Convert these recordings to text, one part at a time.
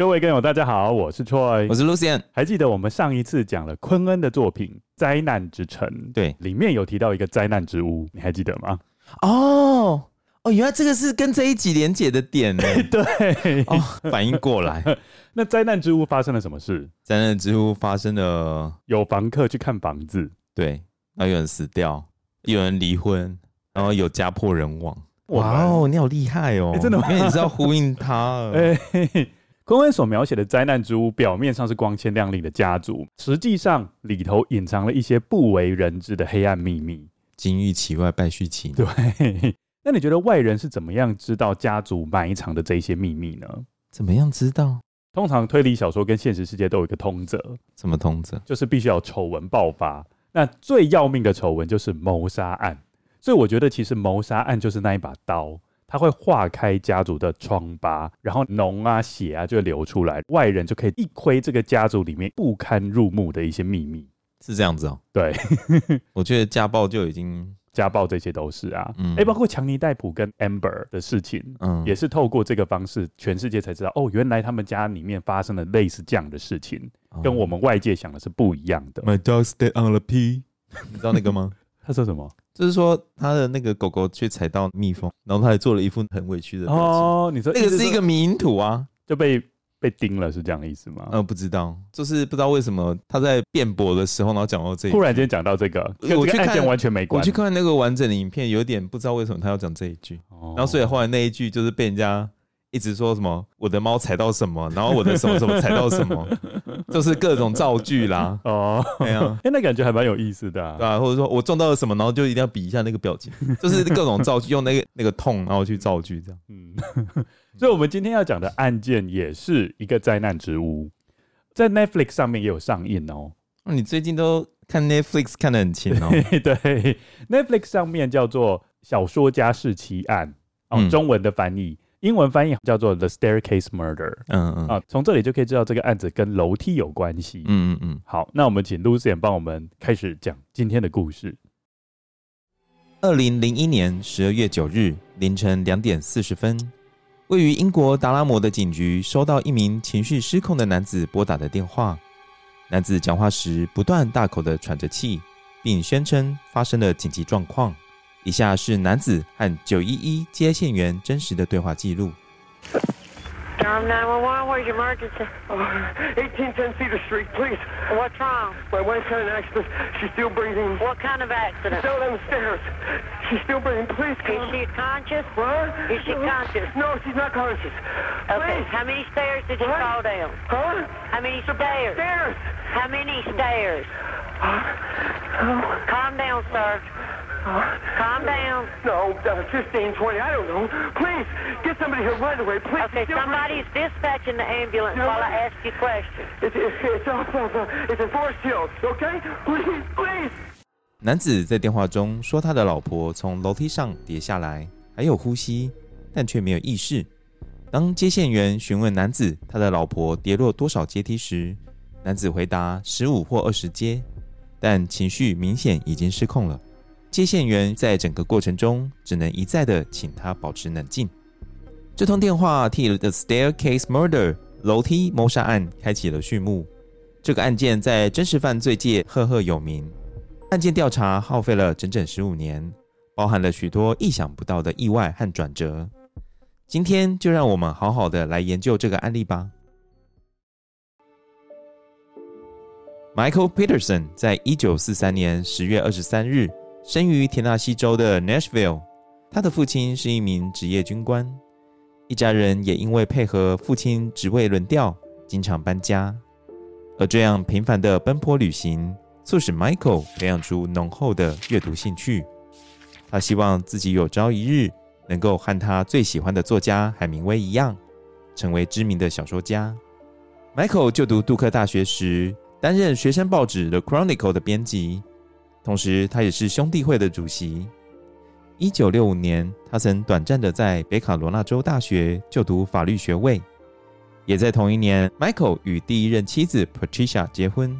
各位根友，大家好，我是 Troy，我是 Lucien。还记得我们上一次讲了昆恩的作品《灾难之城》，对，里面有提到一个灾难之屋，你还记得吗？哦哦，原来这个是跟这一集连结的点呢。对，哦，反应过来。那灾难之屋发生了什么事？灾难之屋发生了，有房客去看房子，对，然后有人死掉，有人离婚，然后有家破人亡。哇哦，你好厉害哦！真的吗？因为你是要呼应他。哎。昆恩所描写的灾难之屋，表面上是光鲜亮丽的家族，实际上里头隐藏了一些不为人知的黑暗秘密。金玉其外，败絮其内。对，那你觉得外人是怎么样知道家族埋藏的这些秘密呢？怎么样知道？通常推理小说跟现实世界都有一个通则，什么通则？就是必须要丑闻爆发。那最要命的丑闻就是谋杀案。所以我觉得，其实谋杀案就是那一把刀。它会化开家族的疮疤，然后脓啊、血啊就会流出来，外人就可以一窥这个家族里面不堪入目的一些秘密，是这样子哦。对，我觉得家暴就已经 家暴这些都是啊，嗯，哎，包括强尼戴普跟 Amber 的事情，嗯，也是透过这个方式，全世界才知道哦，原来他们家里面发生了类似这样的事情，嗯，跟我们外界想的是不一样的。My dog stayed on the pee，你知道那个吗？他说什么？就是说，他的那个狗狗去踩到蜜蜂，然后他还做了一副很委屈的表情。哦，你说那个是一个迷因图啊，就被被叮了，是这样的意思吗？嗯，不知道，就是不知道为什么他在辩驳的时候，然后讲到这一，突然间讲到这个，跟这个案件完全没关系。我去看那个完整的影片，有点不知道为什么他要讲这一句，然后所以后来那一句就是被人家。一直说什么我的猫踩到什么，然后我的什么什么踩到什么，就是各种造句啦。哦，对啊，哎，那感觉还蛮有意思的，啊，对啊，或者说我撞到了什么，然后就一定要比一下那个表情，就是各种造句，用那个那个痛，然后去造句这样。嗯，所以我们今天要讲的案件也是一个灾难之屋，在 Netflix 上面也有上映哦。你最近都看 Netflix 看得很勤哦。对，Netflix 上面叫做《小说家弑奇案》，哦，嗯，中文的翻译。英文翻译叫做《The Staircase Murder》。嗯嗯啊，从这里就可以知道这个案子跟楼梯有关系。嗯嗯嗯。好，那我们请 Lucian 帮我们开始讲今天的故事。二零零一年十二月九日凌晨两点四十分，位于英国达拉摩的警局收到一名情绪失控的男子拨打的电话。男子讲话时不断大口的喘着气，并宣称发生了紧急状况。以下是男子和九一一接线员真实的对话记录。Durham 911, where's your emergency? Uh, 1810 Cedar Street, please. What's wrong? My wife had an accident. She's still breathing. What kind of accident? She fell down the stairs. She's still breathing. Please come. Is she conscious? What? Is she conscious? No, she's not conscious. Okay. Please. How many stairs did you what? fall down? Huh? How many the stairs? Stairs. How many stairs? Uh, oh. Calm down, sir. Calm down. No, uh, 15, 20, I don't know. Please, get somebody here right away, please. Okay, somebody's dispatching the ambulance no. while I ask you questions. It's, it's, it's uh, in Forest Hills, okay? Please, please. 男子在电话中说，他的老婆从楼梯上跌下来，还有呼吸，但却没有意识。当接线员询问男子他的老婆跌落多少阶梯时，男子回答十五或二十阶，但情绪明显已经失控了。接线员在整个过程中只能一再的请他保持冷静。这通电话替 The Staircase Murder 楼梯谋杀案开启了序幕。这个案件在真实犯罪界赫赫有名。案件调查耗费了整整十五年，包含了许多意想不到的意外和转折。今天就让我们好好的来研究这个案例吧。Michael Peterson 在一九四三年十月二十三日。生于田纳西州的 Nashville，他的父亲是一名职业军官，一家人也因为配合父亲职位轮调，经常搬家。而这样频繁的奔波旅行，促使 Michael 培养出浓厚的阅读兴趣。他希望自己有朝一日能够和他最喜欢的作家海明威一样，成为知名的小说家。Michael 就读杜克大学时，担任学生报纸《The Chronicle》的编辑，同时他也是兄弟会的主席。一九六五年，他曾短暂的在北卡罗纳州大学就读法律学位。也在同一年，Michael 与第一任妻子 Patricia 结婚。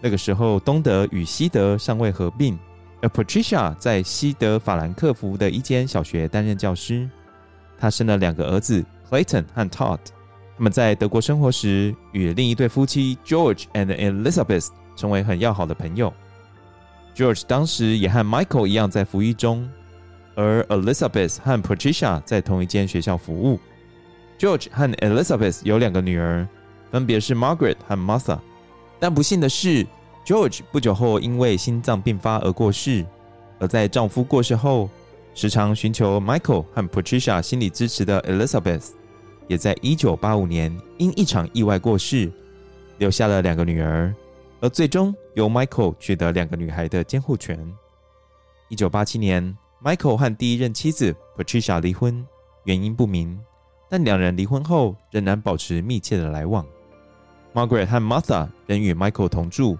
那个时候，东德与西德尚未合并，而 Patricia 在西德法兰克福的一间小学担任教师。她生了两个儿子 Clayton 和 Todd。他们在德国生活时，与另一对夫妻 George and Elizabeth 成为很要好的朋友。George 当时也和 Michael 一样在服役中，而 Elizabeth 和 Patricia 在同一间学校服务。George 和 Elizabeth 有两个女儿，分别是 Margaret 和 Martha。但不幸的是，George 不久后因为心脏病发而过世。而在丈夫过世后，时常寻求 Michael 和 Patricia 心理支持的 Elizabeth，也在1985年因一场意外过世，留下了两个女儿。而最终由 Michael 取得两个女孩的监护权。1987年，Michael 和第一任妻子 Patricia 离婚，原因不明。但两人离婚后仍然保持密切的来往。Margaret 和 Martha 仍与 Michael 同住，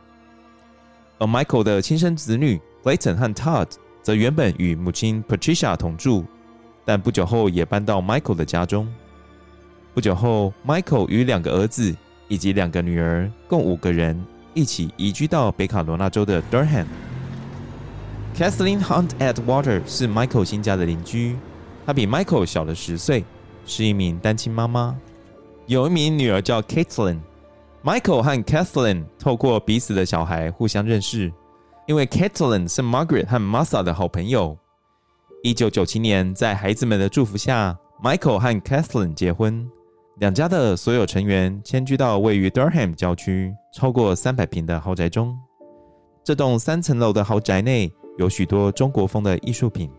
而 Michael 的亲生子女 Clayton 和 Todd 则原本与母亲 Patricia 同住，但不久后也搬到 Michael 的家中。不久后，Michael 与两个儿子以及两个女儿共五个人一起移居到北卡罗纳州的 Durham。Kathleen Hunt Atwater 是 Michael 新家的邻居，她比 Michael 小了十岁。是一名单亲妈妈，有一名女儿叫 Caitlin。Michael 和 Kathleen 透过彼此的小孩互相认识，因为 Kathleen 是 Margaret 和 Martha 的好朋友。一九九七年，在孩子们的祝福下，Michael 和 Kathleen 结婚，两家的所有成员迁居到位于 Durham 郊区、超过三百平的豪宅中。这栋三层楼的豪宅内有许多中国风的艺术品，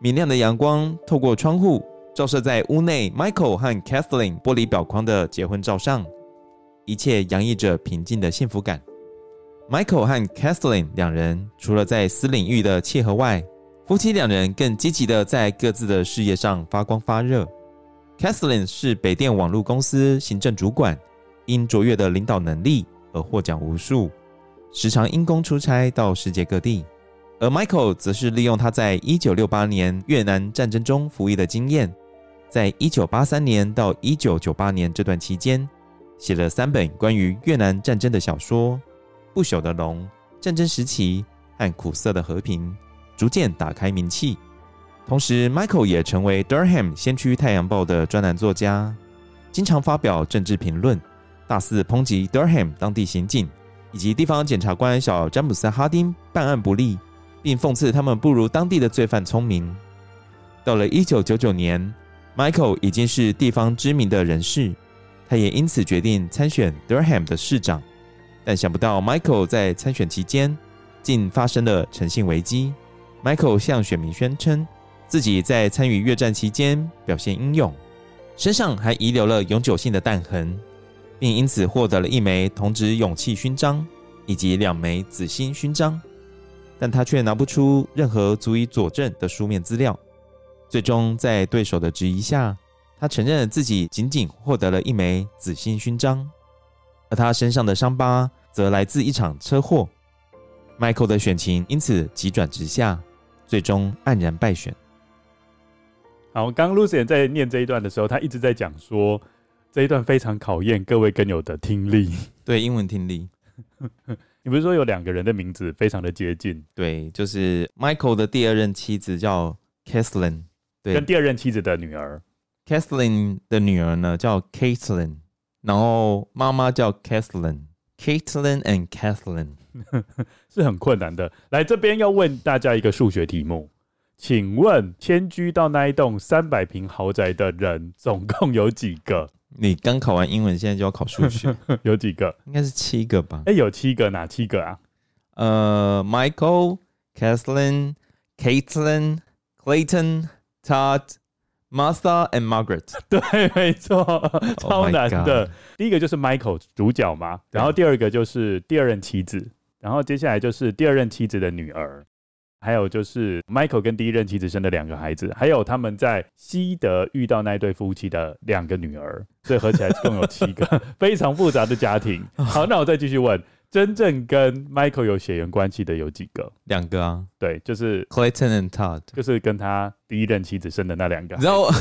明亮的阳光透过窗户。照射在屋内，Michael 和 Kathleen 玻璃表框的结婚照上，一切洋溢着平静的幸福感。Michael 和 Kathleen 两人除了在私领域的契合外，夫妻两人更积极的在各自的事业上发光发热。Kathleen 是北电网络公司行政主管，因卓越的领导能力而获奖无数，时常因公出差到世界各地。而 Michael 则是利用他在1968年越南战争中服役的经验。在一九八三年到一九九八年这段期间，写了三本关于越南战争的小说，《不朽的龙》、《战争时期》和《苦涩的和平》，逐渐打开名气。同时，Michael 也成为 Durham 先驱太阳报的专栏作家，经常发表政治评论，大肆抨击 Durham 当地刑警以及地方检察官小詹姆斯哈丁办案不力，并讽刺他们不如当地的罪犯聪明。到了一九九九年。Michael 已经是地方知名的人士，他也因此决定参选 Durham 的市长。但想不到，Michael 在参选期间竟发生了诚信危机。Michael 向选民宣称自己在参与越战期间表现英勇，身上还遗留了永久性的弹痕，并因此获得了一枚铜质勇气勋章以及两枚紫心勋章。但他却拿不出任何足以佐证的书面资料。最终，在对手的质疑下，他承认自己仅仅获得了一枚紫心勋章，而他身上的伤疤则来自一场车祸。Michael 的选情因此急转直下，最终黯然败选。好，刚 Lucien 在念这一段的时候，他一直在讲说，这一段非常考验各位跟友的听力，对英文听力。你不是说有两个人的名字非常的接近？对，就是 Michael 的第二任妻子叫 Kathleen。对，跟第二任妻子的女儿，Kathleen 的女儿呢叫 Caitlin，然后妈妈叫 Kathleen，Caitlin and Kathleen 是很困难的。来这边要问大家一个数学题目，请问迁居到那一栋三百平豪宅的人总共有几个？你刚考完英文，现在就要考数学，有几个？应该是七个吧？哎，有七个，哪七个啊？呃，Michael、Kathleen、Caitlin、Clayton。Todd, Martha and Margaret，对，没错，超难的。Oh、第一个就是 Michael 主角嘛，然后第二个就是第二任妻子，然后接下来就是第二任妻子的女儿。还有就是 Michael 跟第一任妻子生的两个孩子，还有他们在西德遇到那对夫妻的两个女儿，所以合起来共有七个，非常复杂的家庭。好，那我再继续问，真正跟 Michael 有血缘关系的有几个？两个啊，对，就是 Clayton and Todd，就是跟他第一任妻子生的那两个。你知道我，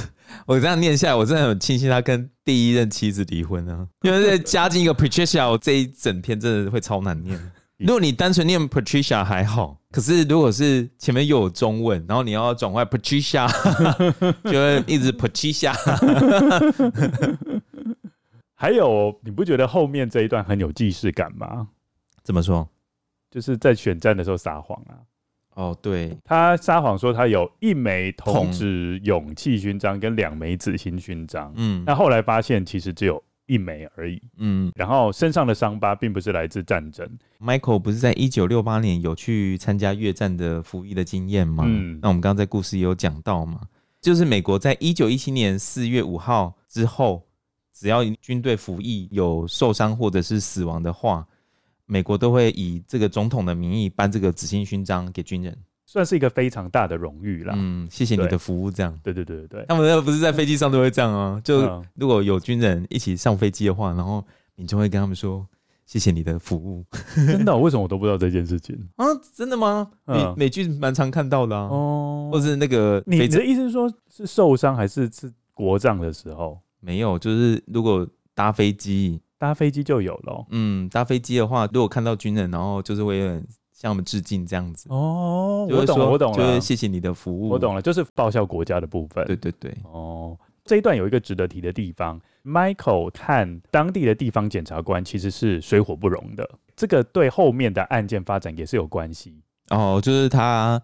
我这样念下来，我真的很庆幸他跟第一任妻子离婚啊，因为再加进一个 Patricia，我这一整篇真的会超难念。如果你单纯念 Patricia 还好，可是如果是前面又有中文，然后你要转换 Patricia，就会一直 Patricia。还有，你不觉得后面这一段很有既视感吗？怎么说？就是在选战的时候撒谎啊。哦，对，他撒谎说他有一枚铜质勇气勋章跟两枚紫心勋章。嗯，那后来发现其实只有。一枚而已，嗯，然后身上的伤疤并不是来自战争。Michael 不是在一九六八年有去参加越战的服役的经验吗？嗯，那我们刚刚在故事也有讲到嘛，就是美国在一九一七年四月五号之后，只要军队服役有受伤或者是死亡的话，美国都会以这个总统的名义颁这个紫心勋章给军人。算是一个非常大的荣誉啦。嗯，谢谢你的服务，这样。对对对对对，他们那不是在飞机上都会这样啊？就如果有军人一起上飞机的话，然后你就会跟他们说谢谢你的服务。真的？为什么我都不知道这件事情 啊？真的吗？美美剧蛮常看到的啊。哦，或是那个你的意思是说，是受伤还是是国葬的时候？没有，就是如果搭飞机，搭飞机就有了。嗯，搭飞机的话，如果看到军人，然后就是会。向我们致敬这样子哦，我懂了，我懂了，就是谢谢你的服务，我懂了，就是报效国家的部分。对对对，哦，这一段有一个值得提的地方，Michael 看当地的地方检察官其实是水火不容的，这个对后面的案件发展也是有关系。哦，就是他。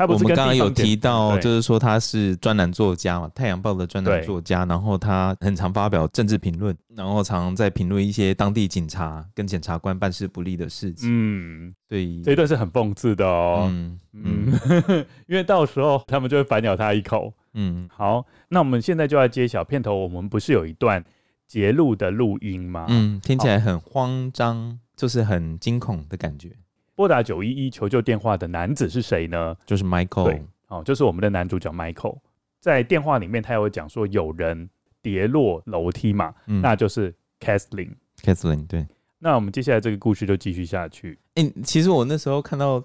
他不是我们刚刚有提到，就是说他是专栏作家嘛，《太阳报》的专栏作家，然后他很常发表政治评论，然后常在评论一些当地警察跟检察官办事不力的事情。嗯，对，这一段是很讽刺的哦。嗯嗯，嗯 因为到时候他们就会反咬他一口。嗯，好，那我们现在就要揭晓片头，我们不是有一段节录的录音吗？嗯，听起来很慌张，就是很惊恐的感觉。拨打九一一求救电话的男子是谁呢？就是 Michael，对，哦，就是我们的男主角 Michael。在电话里面，他有讲说有人跌落楼梯嘛，嗯、那就是 Kathleen。Kathleen，对。那我们接下来这个故事就继续下去。哎、欸，其实我那时候看到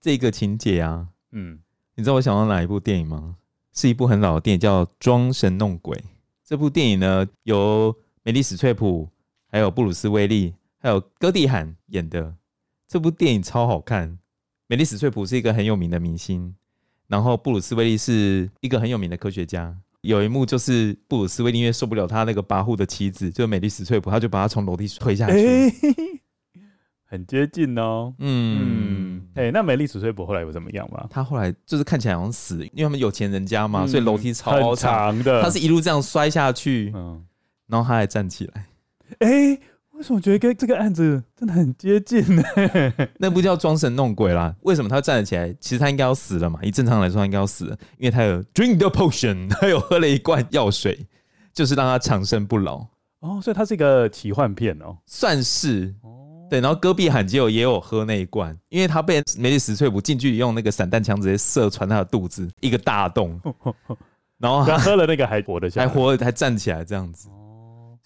这个情节啊，嗯，你知道我想到哪一部电影吗？是一部很老的电影，叫《装神弄鬼》。这部电影呢，由梅丽史翠普、还有布鲁斯威利、还有戈蒂罕演的。这部电影超好看，美丽史翠普是一个很有名的明星，然后布鲁斯威利是一个很有名的科学家。有一幕就是布鲁斯威利因为受不了他那个跋扈的妻子，就是梅莉史翠普，他就把他从楼梯推下去，欸，很接近哦。嗯，哎、嗯欸，那美丽史翠普后来有怎么样吗？他后来就是看起来好像死，因为他们有钱人家嘛，嗯、所以楼梯超长，长的，他是一路这样摔下去，嗯，然后他还站起来，哎、欸。为什么觉得跟这个案子真的很接近呢？那不叫装神弄鬼啦。为什么他站得起来？其实他应该要死了嘛。以正常来说，他应该要死了，因为他有 drink the potion，他有喝了一罐药水，就是让他长生不老。哦，所以他是一个奇幻片哦，算是。哦，对。然后戈壁罕基友也有喝那一罐，因为他被梅里史翠普近距离用那个散弹枪直接射穿他的肚子一个大洞，然后他喝了那个还活得下来，还活还站起来这样子。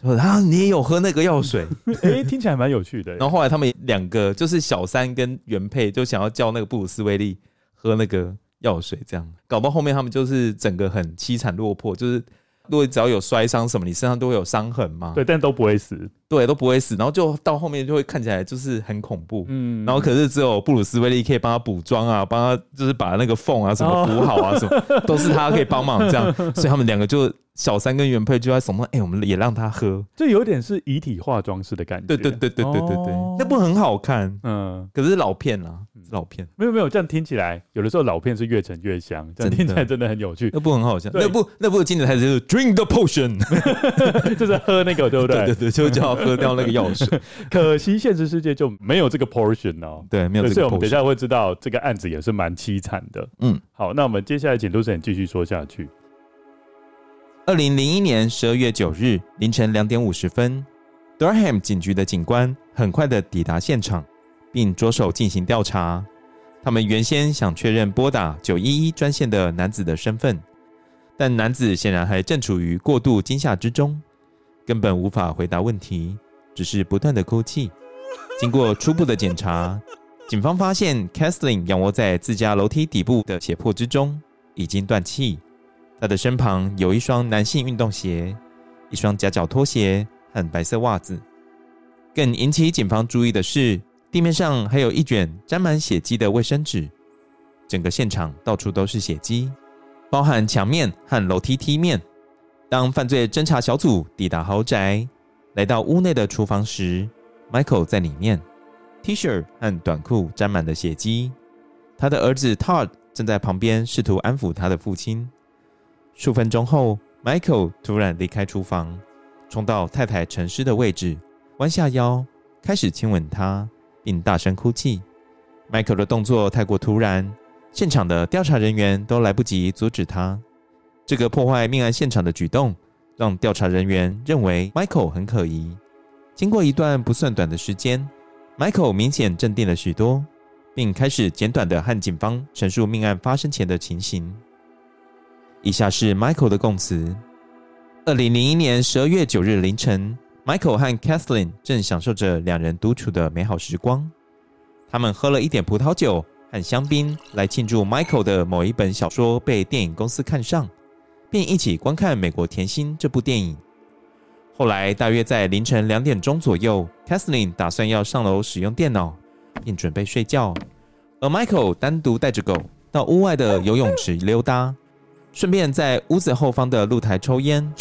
啊，你也有喝那个药水？哎、欸，听起来蛮有趣的。然后后来他们两个就是小三跟原配，就想要叫那个布鲁斯威利喝那个药水，这样搞到后面他们就是整个很凄惨落魄，就是。如果只要有摔伤什么，你身上都会有伤痕嘛？对，但都不会死，对，都不会死。然后就到后面就会看起来就是很恐怖，嗯。然后可是只有布鲁斯威利可以帮他补妆啊，帮他就是把那个缝啊什么补好啊，什么、哦、都是他可以帮忙这样。所以他们两个就小三跟原配就在什么，哎、欸，我们也让他喝，这有点是遗体化妆师的感觉。对对对对对对对，哦、那部很好看，嗯。可是老片啊。老片没有没有，这样听起来有的时候老片是越陈越香，这样听起来真的很有趣。那部很好笑，那部那部的经典台词就是 “Drink the potion”，就是喝那个，对不对？对对对，就叫喝掉那个药水。可惜现实世界就没有这个 portion 哦。对，没有这个 portion。所以我们等一下会知道这个案子也是蛮凄惨的。嗯，好，那我们接下来请都神继续说下去。二零零一年十二月九日凌晨两点五十分，Durham 警局的警官很快的抵达现场。并着手进行调查。他们原先想确认拨打九一一专线的男子的身份，但男子显然还正处于过度惊吓之中，根本无法回答问题，只是不断的哭泣。经过初步的检查，警方发现 Kathleen 仰卧在自家楼梯底部的血泊之中，已经断气。他的身旁有一双男性运动鞋、一双夹脚拖鞋和白色袜子。更引起警方注意的是，地面上还有一卷沾满血迹的卫生纸，整个现场到处都是血迹，包含墙面和楼梯梯面。当犯罪侦查小组抵达豪宅，来到屋内的厨房时，Michael 在里面，T 恤和短裤沾满了血迹。他的儿子 Todd 正在旁边试图安抚他的父亲。数分钟后，Michael 突然离开厨房，冲到太太陈尸的位置，弯下腰开始亲吻她。并大声哭泣。Michael 的动作太过突然，现场的调查人员都来不及阻止他。这个破坏命案现场的举动，让调查人员认为 Michael 很可疑。经过一段不算短的时间，Michael 明显镇定了许多，并开始简短的和警方陈述命案发生前的情形。以下是 Michael 的供词：二零零一年十二月九日凌晨。Michael 和 Kathleen 正享受着两人独处的美好时光。他们喝了一点葡萄酒和香槟来庆祝 Michael 的某一本小说被电影公司看上，并一起观看《美国甜心》这部电影。后来，大约在凌晨两点钟左右，Kathleen 打算要上楼使用电脑，并准备睡觉，而 Michael 单独带着狗到屋外的游泳池溜达，顺便在屋子后方的露台抽烟。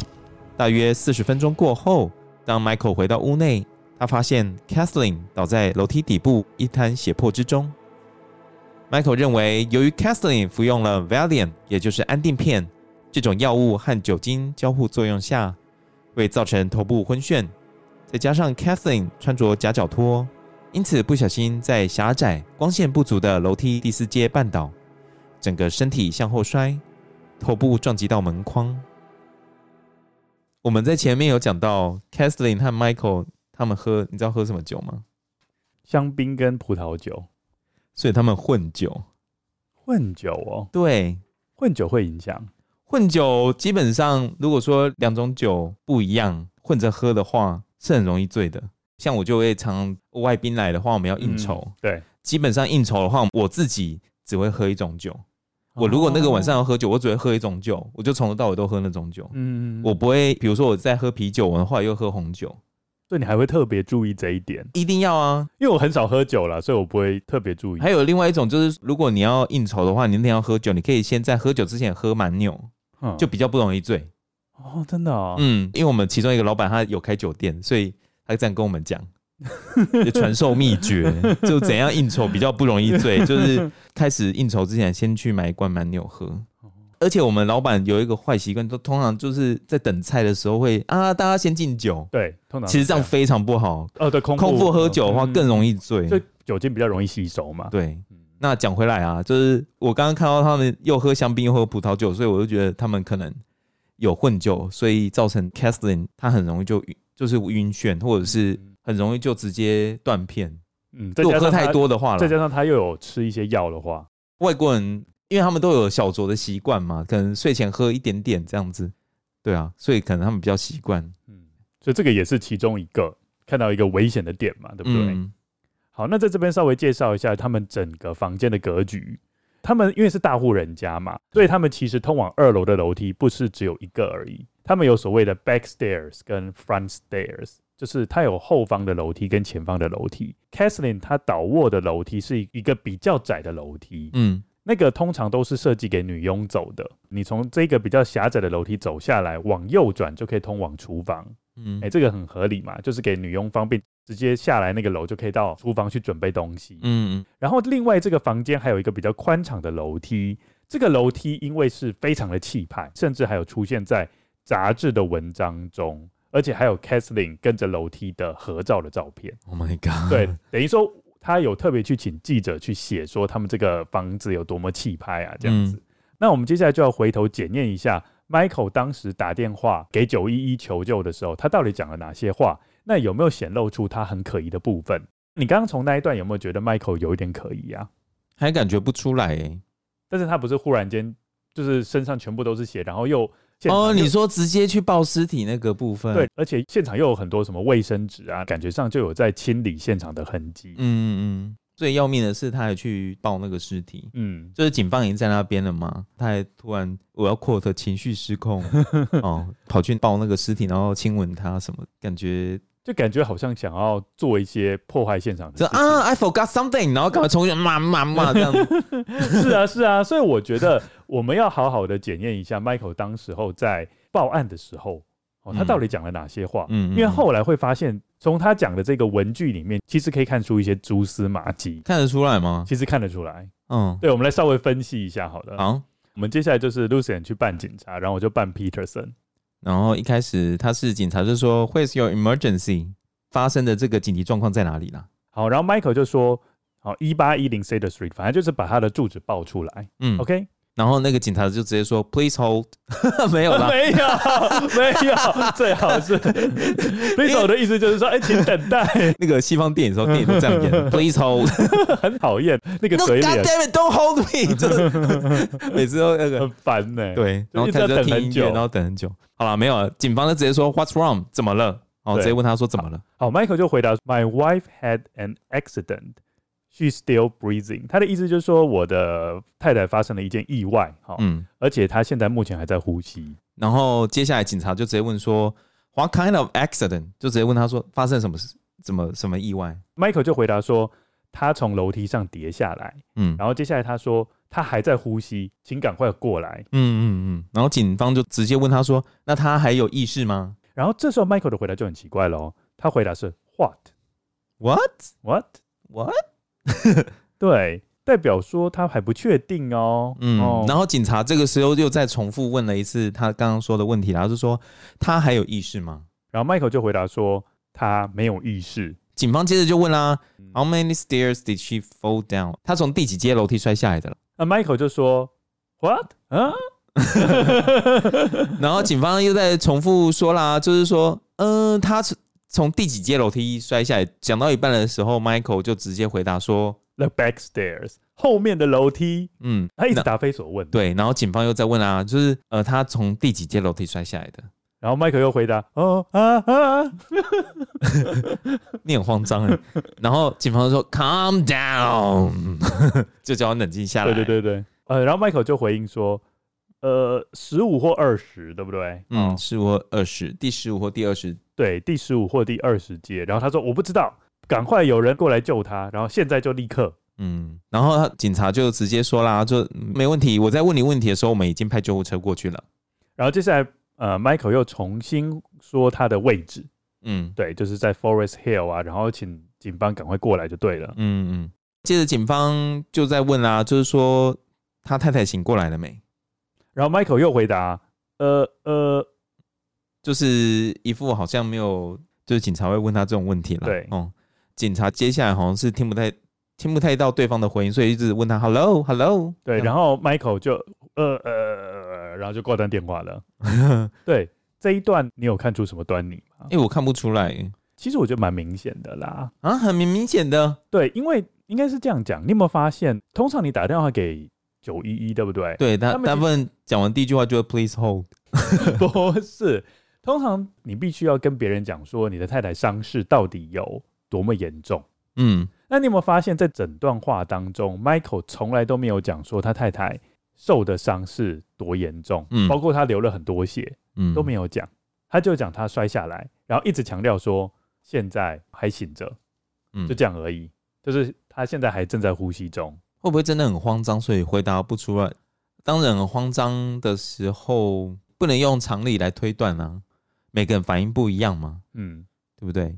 大约四十分钟过后。当 Michael 回到屋内，他发现 Kathleen 倒在楼梯底部一滩血泊之中。Michael 认为，由于 Kathleen 服用了 Valium，也就是安定片，这种药物和酒精交互作用下，会造成头部昏眩。再加上 Kathleen 穿着夹脚拖，因此不小心在狭窄、光线不足的楼梯第四阶绊倒，整个身体向后摔，头部撞击到门框。我们在前面有讲到，Kathleen 和 Michael 他们喝，你知道喝什么酒吗？香槟跟葡萄酒，所以他们混酒。混酒哦，对，混酒会影响。混酒基本上，如果说两种酒不一样混着喝的话，是很容易醉的。像我就会常外宾来的话，我们要应酬，嗯、对，基本上应酬的话，我自己只会喝一种酒。我如果那个晚上要喝酒，我只会喝一种酒，我就从头到尾都喝那种酒。嗯，我不会，比如说我在喝啤酒，我的话又喝红酒，所以你还会特别注意这一点？一定要啊，因为我很少喝酒了，所以我不会特别注意。还有另外一种就是，如果你要应酬的话，你那天要喝酒，你可以先在喝酒之前喝蛮牛，就比较不容易醉。哦，真的啊？嗯，因为我们其中一个老板他有开酒店，所以他这样跟我们讲。传授秘诀，就怎样应酬比较不容易醉，就是开始应酬之前先去买一罐蛮牛喝。而且我们老板有一个坏习惯，都通常就是在等菜的时候会啊，大家先敬酒。对，通常其实这样非常不好。呃，对，空空腹喝酒的话更容易醉，就酒精比较容易吸收嘛。对，那讲回来啊，就是我刚刚看到他们又喝香槟又喝葡萄酒，所以我就觉得他们可能有混酒，所以造成 Kathleen 他很容易就就是晕眩，或者是。很容易就直接断片，嗯，如果喝太多的话了，再加上他又有吃一些药的话，外国人因为他们都有小酌的习惯嘛，可能睡前喝一点点这样子，对啊，所以可能他们比较习惯，嗯，所以这个也是其中一个看到一个危险的点嘛，对不对？嗯、好，那在这边稍微介绍一下他们整个房间的格局，他们因为是大户人家嘛，所以他们其实通往二楼的楼梯不是只有一个而已，他们有所谓的 back stairs 跟 front stairs。就是它有后方的楼梯跟前方的楼梯。Kathleen 她倒卧的楼梯是一个比较窄的楼梯，嗯，那个通常都是设计给女佣走的。你从这个比较狭窄的楼梯走下来，往右转就可以通往厨房，嗯，哎、欸，这个很合理嘛，就是给女佣方便，直接下来那个楼就可以到厨房去准备东西，嗯嗯。然后另外这个房间还有一个比较宽敞的楼梯，这个楼梯因为是非常的气派，甚至还有出现在杂志的文章中。而且还有 Kathleen 跟着楼梯的合照的照片。Oh my god！对，等于说他有特别去请记者去写说他们这个房子有多么气派啊，这样子。嗯、那我们接下来就要回头检验一下 Michael 当时打电话给九一一求救的时候，他到底讲了哪些话？那有没有显露出他很可疑的部分？你刚刚从那一段有没有觉得 Michael 有一点可疑啊？还感觉不出来哎。但是他不是忽然间就是身上全部都是血，然后又哦，你说直接去抱尸体那个部分，对，而且现场又有很多什么卫生纸啊，感觉上就有在清理现场的痕迹。嗯嗯嗯。最要命的是，他还去抱那个尸体，嗯，就是警方已经在那边了嘛，他还突然我要 quote 情绪失控 哦，跑去抱那个尸体，然后亲吻他什么，感觉就感觉好像想要做一些破坏现场的事情。啊，I forgot something，然后赶快冲去骂骂骂这样。是啊，是啊，所以我觉得我们要好好的检验一下 Michael 当时候在报案的时候。哦，他到底讲了哪些话？嗯，因为后来会发现，从他讲的这个文具里面，其实可以看出一些蛛丝马迹。看得出来吗？其实看得出来。嗯，对，我们来稍微分析一下，好了。好，我们接下来就是 Lucian 去扮警察，然后我就扮 Peterson。然后一开始他是警察，就说 Where's your emergency？发生的这个紧急状况在哪里啦？好，然后 Michael 就说，好，一八一零 Cedar Street，反正就是把他的住址报出来。嗯，OK。然后那个警察就直接说：“Please hold。”没有啦，没有，没有，最好是 “Please hold” 的意思就是说：“哎，请等待。”那个西方电影时候电影都这样演，“Please hold”，很讨厌那个嘴脸。No, God damn it, don't hold me！就是每次都那个很烦呢、欸。对，然后他就听音乐，然后等很久。好了，没有了，警方就直接说：“What's wrong？怎么了？”然后直接问他说：“怎么了？”好，好，Michael 就回答：“My wife had an accident.” She's still breathing。他的意思就是说，我的太太发生了一件意外，哈，嗯，而且她现在目前还在呼吸。然后接下来警察就直接问说，What kind of accident？就直接问他说，发生什么事？怎么什么意外？Michael 就回答说，他从楼梯上跌下来，嗯，然后接下来他说他还在呼吸，请赶快过来，嗯嗯嗯。然后警方就直接问他说，那他还有意识吗？然后这时候 Michael 的回答就很奇怪喽，他回答是 What？What？What？What？对，代表说他还不确定哦。嗯，哦、然后警察这个时候又再重复问了一次他刚刚说的问题，然后就说他还有意识吗？然后 Michael 就回答说他没有意识。警方接着就问啦、嗯、How many stairs did she fall down？他从第几阶楼梯摔下来的了？那 Michael 就说 What？啊？然后警方又在重复说啦，就是说，嗯、呃，他是。从第几阶楼梯摔下来？讲到一半的时候，Michael 就直接回答说：“The back stairs，后面的楼梯。”嗯，他一直答非所问。对，然后警方又在问啊，就是呃，他从第几阶楼梯摔下来的？然后 Michael 又回答：“哦啊啊！” 你很慌张哎。然后警方就说：“Calm down，就叫我冷静下来。”对对对对。呃，然后 Michael 就回应说：“呃，十五或二十，对不对？”嗯，十五或二十，第十五或第二十。对，第十五或第二十阶，然后他说我不知道，赶快有人过来救他，然后现在就立刻，嗯，然后他警察就直接说啦，就没问题，我在问你问题的时候，我们已经派救护车过去了。然后接下来，呃，Michael 又重新说他的位置，嗯，对，就是在 Forest Hill 啊，然后请警方赶快过来就对了，嗯嗯。接着警方就在问啦，就是说他太太醒过来了没？然后 Michael 又回答，呃呃。就是一副好像没有，就是警察会问他这种问题了。对，哦，警察接下来好像是听不太听不太到对方的回应，所以一直问他 “hello hello”。对，然后 Michael 就呃呃，然后就挂断电话了。对，这一段你有看出什么端倪吗？因为我看不出来。其实我觉得蛮明显的啦。啊，很明明显的。对，因为应该是这样讲，你有没有发现，通常你打电话给九一一，对不对？对，大大部分讲完第一句话就会 “please hold”。不是。通常你必须要跟别人讲说你的太太伤势到底有多么严重，嗯，那你有没有发现，在整段话当中，Michael 从来都没有讲说他太太受的伤势多严重，嗯，包括他流了很多血，嗯，都没有讲，他就讲他摔下来，然后一直强调说现在还醒着，嗯，就这样而已，就是他现在还正在呼吸中，会不会真的很慌张，所以回答不出来？当人很慌张的时候，不能用常理来推断啊。每个人反应不一样嘛，嗯，对不对？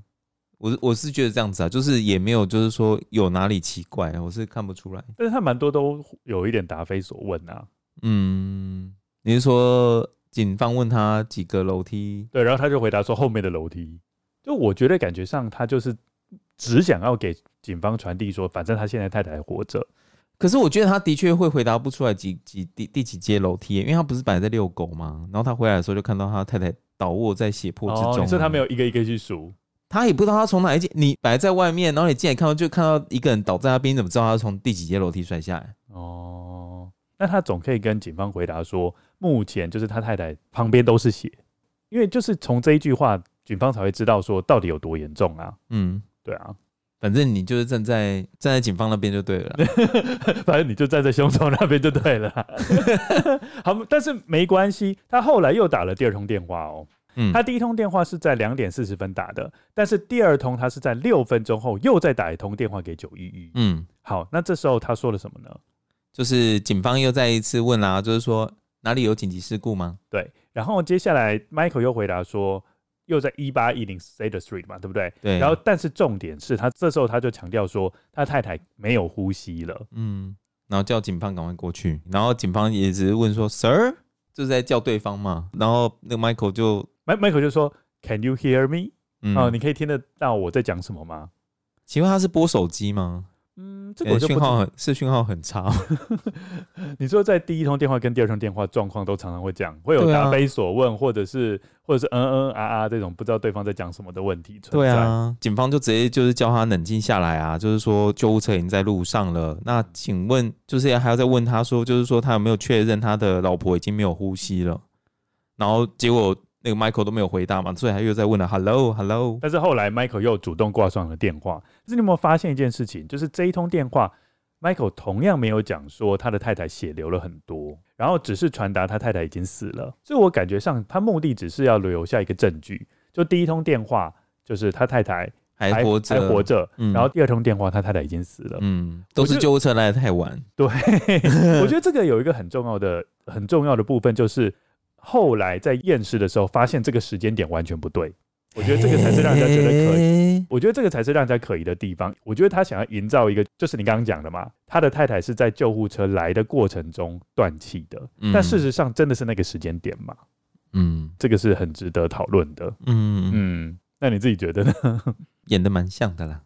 我我是觉得这样子啊，就是也没有，就是说有哪里奇怪啊，我是看不出来。但是他蛮多都有一点答非所问啊。嗯，你是说警方问他几个楼梯？对，然后他就回答说后面的楼梯。就我觉得感觉上他就是只想要给警方传递说，反正他现在太太还活着。可是我觉得他的确会回答不出来几几第第几阶楼梯，因为他不是本来在遛狗嘛，然后他回来的时候就看到他太太。倒卧在血泊之中，所以他没有一个一个去数。他也不知道他从哪一间，你本来在外面，然后你进来看到就看到一个人倒在那边，你怎么知道他从第几阶楼梯摔下来？哦，那他总可以跟警方回答说，目前就是他太太旁边都是血，因为就是从这一句话，警方才会知道说到底有多严重啊。嗯，对啊，反正你就是站在站在警方那边就对了，反正你就站在凶手那边就对了。好，但是没关系，他后来又打了第二通电话哦。嗯，他第一通电话是在两点四十分打的，但是第二通他是在六分钟后又再打一通电话给九一一。嗯，好，那这时候他说了什么呢？就是警方又再一次问啦、啊，就是说哪里有紧急事故吗？对，然后接下来 Michael 又回答说又在一八一零 State Street 嘛，对不对？对。然后但是重点是他这时候他就强调说他太太没有呼吸了。嗯，然后叫警方赶快过去，然后警方也只是问说 Sir，就是在叫对方嘛，然后那个 Michael 就。Michael 就说：“Can you hear me？” 嗯、哦，你可以听得到我在讲什么吗？请问他是拨手机吗？嗯，这个讯、欸、号很是讯号很差。你说在第一通电话跟第二通电话状况都常常会这样，会有答非所问，或者是或者是嗯嗯啊啊这种不知道对方在讲什么的问题存在。对啊，警方就直接就是叫他冷静下来啊，就是说救护车已经在路上了。那请问就是还要再问他说，就是说他有没有确认他的老婆已经没有呼吸了？然后结果。那个 Michael 都没有回答嘛，所以他又在问了 “Hello, Hello”。但是后来 Michael 又主动挂上了电话。可是你有没有发现一件事情？就是这一通电话，Michael 同样没有讲说他的太太血流了很多，然后只是传达他太太已经死了。所以我感觉上他目的只是要留下一个证据。就第一通电话就是他太太还，活着，还活着。嗯。然后第二通电话他太太已经死了。嗯。都是救护车来的太晚。对。我觉得这个有一个很重要的、很重要的部分就是。后来在验尸的时候，发现这个时间点完全不对。我觉得这个才是让人家觉得可疑。我觉得这个才是让人家可疑的地方。我觉得他想要营造一个，就是你刚刚讲的嘛，他的太太是在救护车来的过程中断气的。但事实上真的是那个时间点嘛？嗯，这个是很值得讨论的。嗯嗯，那你自己觉得呢？演的蛮像的啦。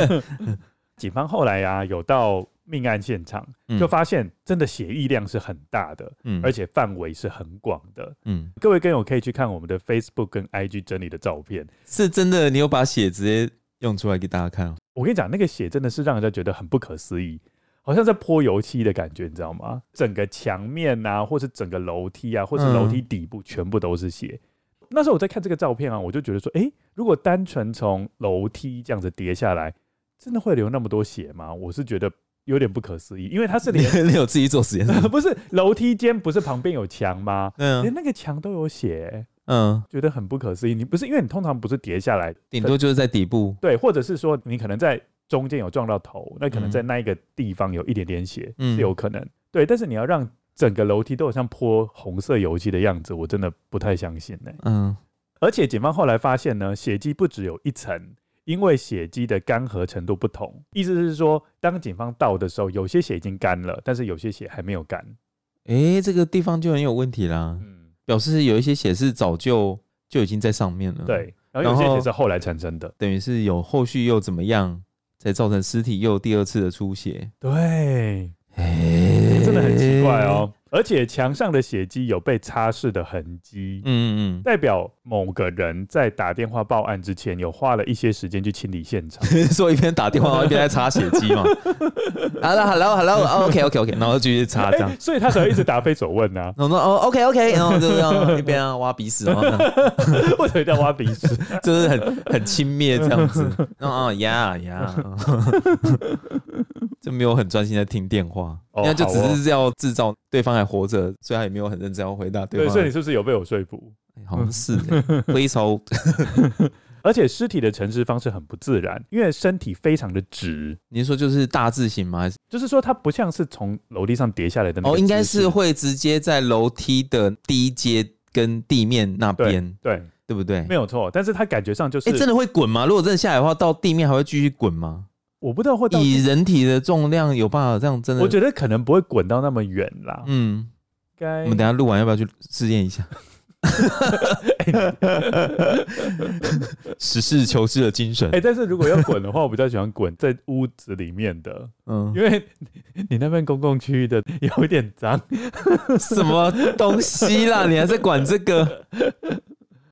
警方后来呀，有到。命案现场就发现，真的血液量是很大的，嗯，而且范围是很广的，嗯。各位跟友可以去看我们的 Facebook 跟 IG 整理的照片，是真的。你有把血直接用出来给大家看？我跟你讲，那个血真的是让人家觉得很不可思议，好像在泼油漆的感觉，你知道吗？整个墙面啊，或是整个楼梯啊，或是楼梯底部，全部都是血。嗯。那时候我在看这个照片啊，我就觉得说，诶，如果单纯从楼梯这样子跌下来，真的会流那么多血吗？我是觉得。有点不可思议，因为他是连 你有自己做实验，不是楼梯间不是旁边有墙吗？嗯，连那个墙都有血，嗯，觉得很不可思议。你不是因为你通常不是跌下来，顶多就是在底部，对，或者是说你可能在中间有撞到头，那可能在那一个地方有一点点血，嗯，是有可能，对。但是你要让整个楼梯都有像泼红色油漆的样子，我真的不太相信呢。嗯，而且警方后来发现呢，血迹不只有一层。因为血迹的干涸程度不同，意思是说，当警方到的时候，有些血已经干了，但是有些血还没有干。哎、欸，这个地方就很有问题啦。嗯，表示有一些血是早就就已经在上面了。对，然后有些血是后来产生的，等于是有后续又怎么样，才造成尸体又第二次的出血。对，哎、欸，真的很奇怪哦。而且墙上的血迹有被擦拭的痕迹，嗯嗯，代表某个人在打电话报案之前有花了一些时间去清理现场，说一边打电话一边在擦血迹嘛。好了，Hello，Hello，OK，OK，OK，然后继续擦这样，所以他才会一直答非所问啊。然 后哦，OK，OK，然后就这样一边啊挖鼻屎，为什么叫挖鼻屎？就是很很轻蔑这样子。哦呀呀，就没有很专心在听电话，那就只是要制造对方。还活着，所以他也没有很认真要回答对方。对，所以你是不是有被我说服？欸、好像是，Please hold。而且尸体的沉尸方式很不自然，因为身体非常的直。您说就是大字型吗？还是就是说它不像是从楼梯上跌下来的那种？哦，应该是会直接在楼梯的第一阶跟地面那边，对对不对？没有错。但是它感觉上就是，哎、欸，真的会滚吗？如果真的下来的话，到地面还会继续滚吗？我不知道会以人体的重量有办法这样真的？我觉得可能不会滚到那么远啦。嗯。我们等下录完要不要去试验一下？实事求是的精神。哎、欸，但是如果要滚的话，我比较喜欢滚在屋子里面的，嗯，因为你那边公共区域的有一点脏。什么东西啦？你还在管这个？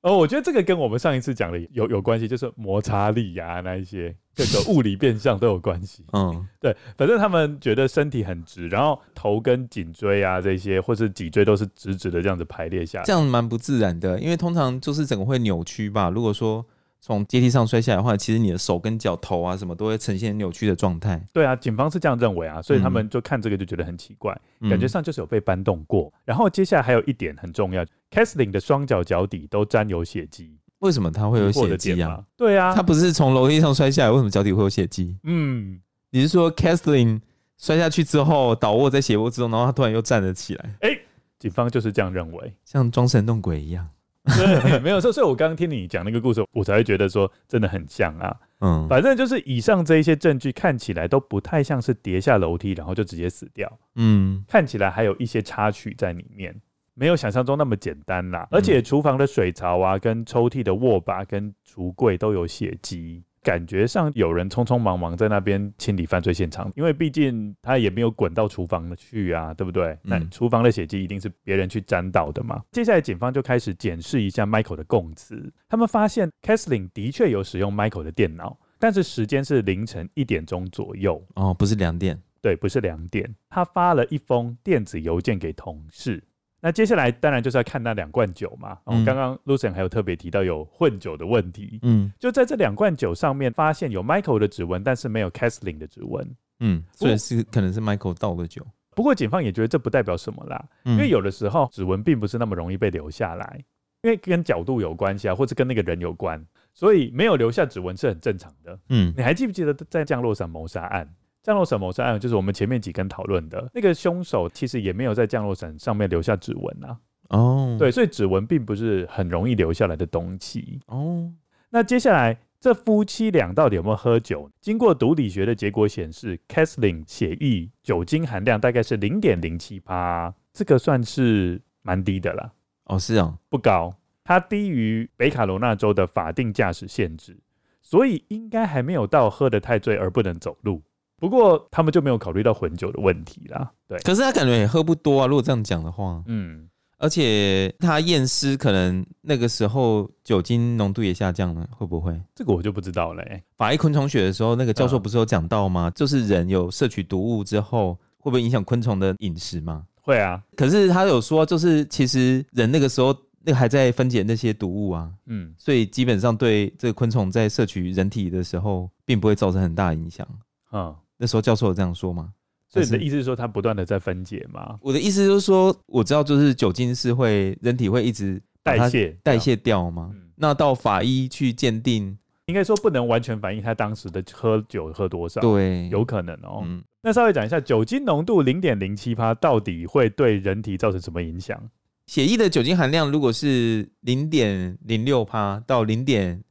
哦，我觉得这个跟我们上一次讲的有有关系，就是摩擦力呀、啊，那一些各个物理变相都有关系。嗯，对，反正他们觉得身体很直，然后头跟颈椎啊这些，或是脊椎都是直直的这样子排列下来，这样蛮不自然的，因为通常就是整个会扭曲吧。如果说从阶梯上摔下来的话，其实你的手跟脚头啊什么都会呈现扭曲的状态。对啊，警方是这样认为啊，所以他们就看这个就觉得很奇怪，嗯、感觉上就是有被搬动过。然后接下来还有一点很重要，Kathleen 的双脚脚底都沾有血迹。为什么他会有血迹啊？对啊，他不是从楼梯上摔下来，为什么脚底会有血迹？嗯，你是说 Kathleen 摔下去之后倒卧在血泊之中，然后他突然又站了起来？哎、欸，警方就是这样认为，像装神弄鬼一样。对，没有错，所以我刚刚听你讲那个故事，我才会觉得说真的很像啊。嗯，反正就是以上这一些证据看起来都不太像是跌下楼梯然后就直接死掉。嗯，看起来还有一些插曲在里面，没有想象中那么简单啦。而且厨房的水槽啊，跟抽屉的握把跟橱柜都有血迹。感觉上有人匆匆忙忙在那边清理犯罪现场，因为毕竟他也没有滚到厨房去啊，对不对？那厨房的血迹一定是别人去沾到的嘛。接下来警方就开始检视一下 Michael 的供词，他们发现 Kathleen 的确有使用 Michael 的电脑，但是时间是凌晨一点钟左右哦，不是两点，对，不是两点。他发了一封电子邮件给同事。那接下来当然就是要看那两罐酒嘛。哦，刚刚 Lucien 还有特别提到有混酒的问题。嗯，就在这两罐酒上面发现有 Michael 的指纹，但是没有 Kathleen 的指纹。嗯，所以是可能是 Michael 倒的酒。不过警方也觉得这不代表什么啦，因为有的时候指纹并不是那么容易被留下来，因为跟角度有关系啊，或者跟那个人有关，所以没有留下指纹是很正常的。嗯，你还记不记得在降落伞谋杀案？降落伞谋杀案就是我们前面几根讨论的那个凶手，其实也没有在降落伞上面留下指纹啊。哦，对，所以指纹并不是很容易留下来的东西。哦，那接下来这夫妻俩到底有没有喝酒？经过毒理学的结果显示，Kathleen 血液酒精含量大概是零点零七八，这个算是蛮低的啦。哦，是啊，不高，它低于北卡罗纳州的法定驾驶限制，所以应该还没有到喝得太醉而不能走路。不过他们就没有考虑到混酒的问题啦。对，可是他感觉也喝不多啊。如果这样讲的话，嗯，而且他验尸可能那个时候酒精浓度也下降了，会不会？这个我就不知道了、欸。法医昆虫学的时候，那个教授不是有讲到吗？嗯、就是人有摄取毒物之后，会不会影响昆虫的饮食吗？会啊。可是他有说，就是其实人那个时候那个还在分解那些毒物啊，嗯，所以基本上对这个昆虫在摄取人体的时候，并不会造成很大影响。嗯。那时候教授有这样说吗？所以你的意思是说，它不断的在分解吗？我的意思就是说，我知道就是酒精是会人体会一直代谢代谢掉吗？嗯、那到法医去鉴定，应该说不能完全反映他当时的喝酒喝多少。对，有可能哦、那稍微讲一下，酒精浓度零点零七趴到底会对人体造成什么影响？血液的酒精含量如果是零点零六趴到零点。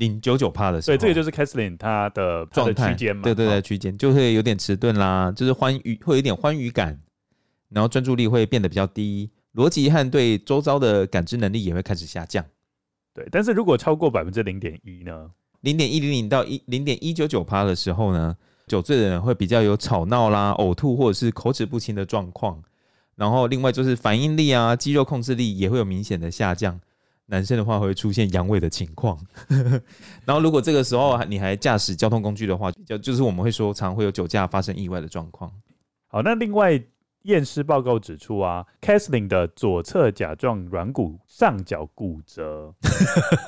零九九趴的时候，对，这个就是 Kathleen 她的状态区间嘛，对对对，区间就会有点迟钝啦，就是欢愉，会有一点欢愉感，然后专注力会变得比较低，逻辑和对周遭的感知能力也会开始下降。对，但是如果超过百分之零点一呢？零点一零零到一零点一九九趴的时候呢，酒醉的人会比较有吵闹啦、呕吐或者是口齿不清的状况，然后另外就是反应力啊、肌肉控制力也会有明显的下降。男生的话会出现阳痿的情况，然后如果这个时候你还驾驶交通工具的话，就就是我们会说常会有酒驾发生意外的状况。好，那另外验尸报告指出啊，Kathleen 的左侧甲状软骨上角骨折，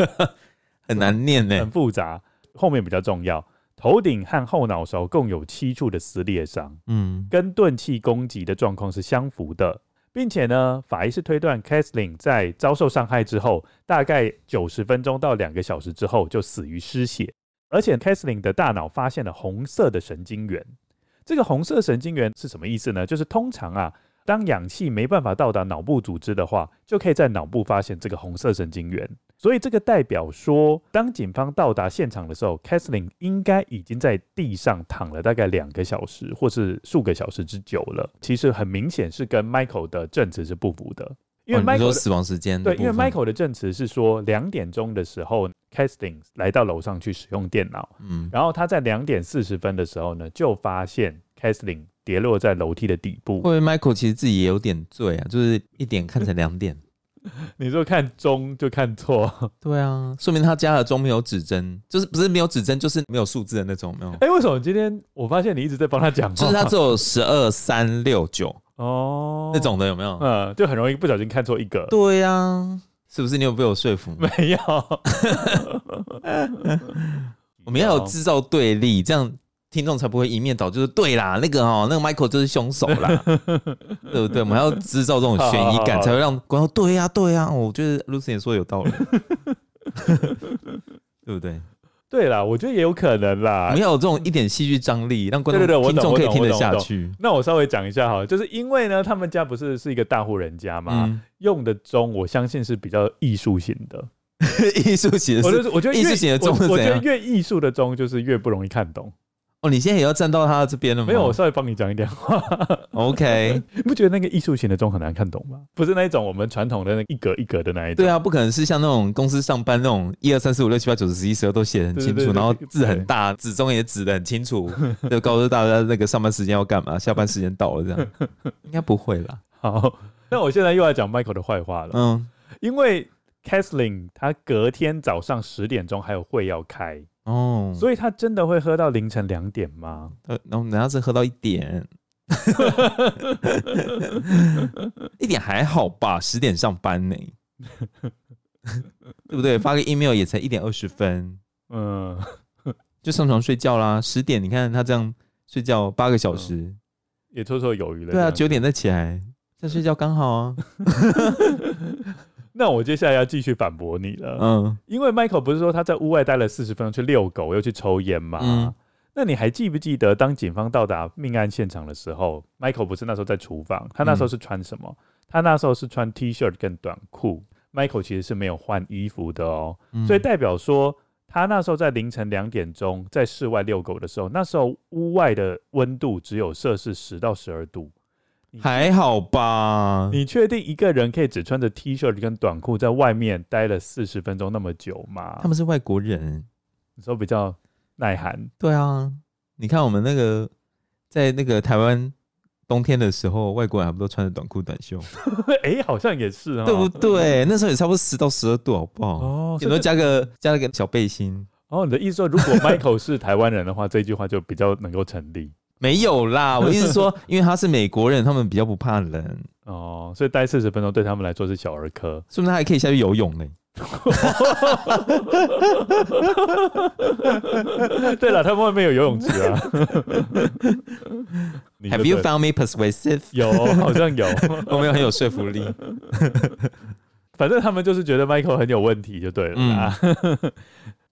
很难念呢，很复杂。后面比较重要，头顶和后脑勺共有七处的撕裂伤，嗯，跟钝器攻击的状况是相符的。并且呢，法医是推断 Kathleen 在遭受伤害之后，大概九十分钟到两个小时之后就死于失血，而且 Kathleen 的大脑发现了红色的神经元。这个红色神经元是什么意思呢？就是通常啊，当氧气没办法到达脑部组织的话，就可以在脑部发现这个红色神经元。所以这个代表说，当警方到达现场的时候，Kathleen 应该已经在地上躺了大概两个小时，或是数个小时之久了。其实很明显是跟 Michael 的证词是不符的，因为 Michael 的、哦、死亡时间对，因为 Michael 的证词是说两点钟的时候，Kathleen 来到楼上去使用电脑，嗯，然后他在两点四十分的时候呢，就发现 Kathleen 跌落在楼梯的底部。会不会 Michael 其实自己也有点醉啊？就是一点看成两点。你说看钟就看错，对啊，说明他家的钟没有指针，就是不是没有指针，就是没有数字的那种，没有。哎、欸，为什么今天我发现你一直在帮他讲话？就是他只有十二三六九哦，那种的有没有？嗯，就很容易不小心看错一个。对呀、啊，是不是你有被我说服？没有，我们要有制造对立，这样。听众才不会一面倒，就是对啦，那个哦，那个 Michael 就是凶手啦，对不对？我们要制造这种悬疑感，才会让观众对呀、啊，对呀、啊。我觉得 Lucy 也说的有道理，对不对？对啦，我觉得也有可能啦。我们要有这种一点戏剧张力，让观众、听众可以听得下去。那我稍微讲一下哈，就是因为呢，他们家不是是一个大户人家嘛，嗯、用的钟我相信是比较艺术型的，艺术型的。我觉得，我觉得艺术型的钟？我觉得越艺术的钟就是越不容易看懂。哦，你现在也要站到他这边了吗？没有，我稍微帮你讲一点话。OK，你不觉得那个艺术型的钟很难看懂吗？不是那一种我们传统的那一格一格的那一种。对啊，不可能是像那种公司上班那种一二三四五六七八九十十一十二都写得很清楚，然后字很大，指钟也指的很清楚，就告诉大家那个上班时间要干嘛，下班时间到了这样。应该不会啦。好，那我现在又要讲 Michael 的坏话了。嗯，因为 Kathleen 他隔天早上十点钟还有会要开。哦，所以他真的会喝到凌晨两点吗？呃，然后人家是喝到一点，一点还好吧？十点上班呢，对不对？发个 email 也才一点二十分，嗯，就上床睡觉啦。十点，你看他这样睡觉八个小时，嗯、也绰绰有余了。对啊，九点再起来再睡觉刚好啊。那我接下来要继续反驳你了，嗯，因为 Michael 不是说他在屋外待了四十分钟去遛狗又去抽烟吗？嗯，那你还记不记得当警方到达命案现场的时候，Michael 不是那时候在厨房，他那时候是穿什么？嗯，他那时候是穿 T 恤跟短裤，Michael 其实是没有换衣服的哦，嗯，所以代表说他那时候在凌晨两点钟在室外遛狗的时候，那时候屋外的温度只有摄氏十到十二度。还好吧？你确定一个人可以只穿着 T 恤跟短裤在外面待了四十分钟那么久吗？他们是外国人，你说比较耐寒。对啊，你看我们那个在那个台湾冬天的时候，外国人还不都穿着短裤短袖？哎、欸，好像也是啊，对不对？那时候也差不多十到十二度，好不好？哦，顶多加个加了个小背心？哦，你的意思说，如果 Michael 是台湾人的话，这句话就比较能够成立。没有啦，我意思是说，因为他是美国人，他们比较不怕冷哦，所以待四十分钟对他们来说是小儿科，是不是？他还可以下去游泳呢？对了，他们外面有游泳池啊。Have you found me persuasive？有，好像有，我没有很有说服力。反正他们就是觉得 Michael 很有问题，就对了。嗯、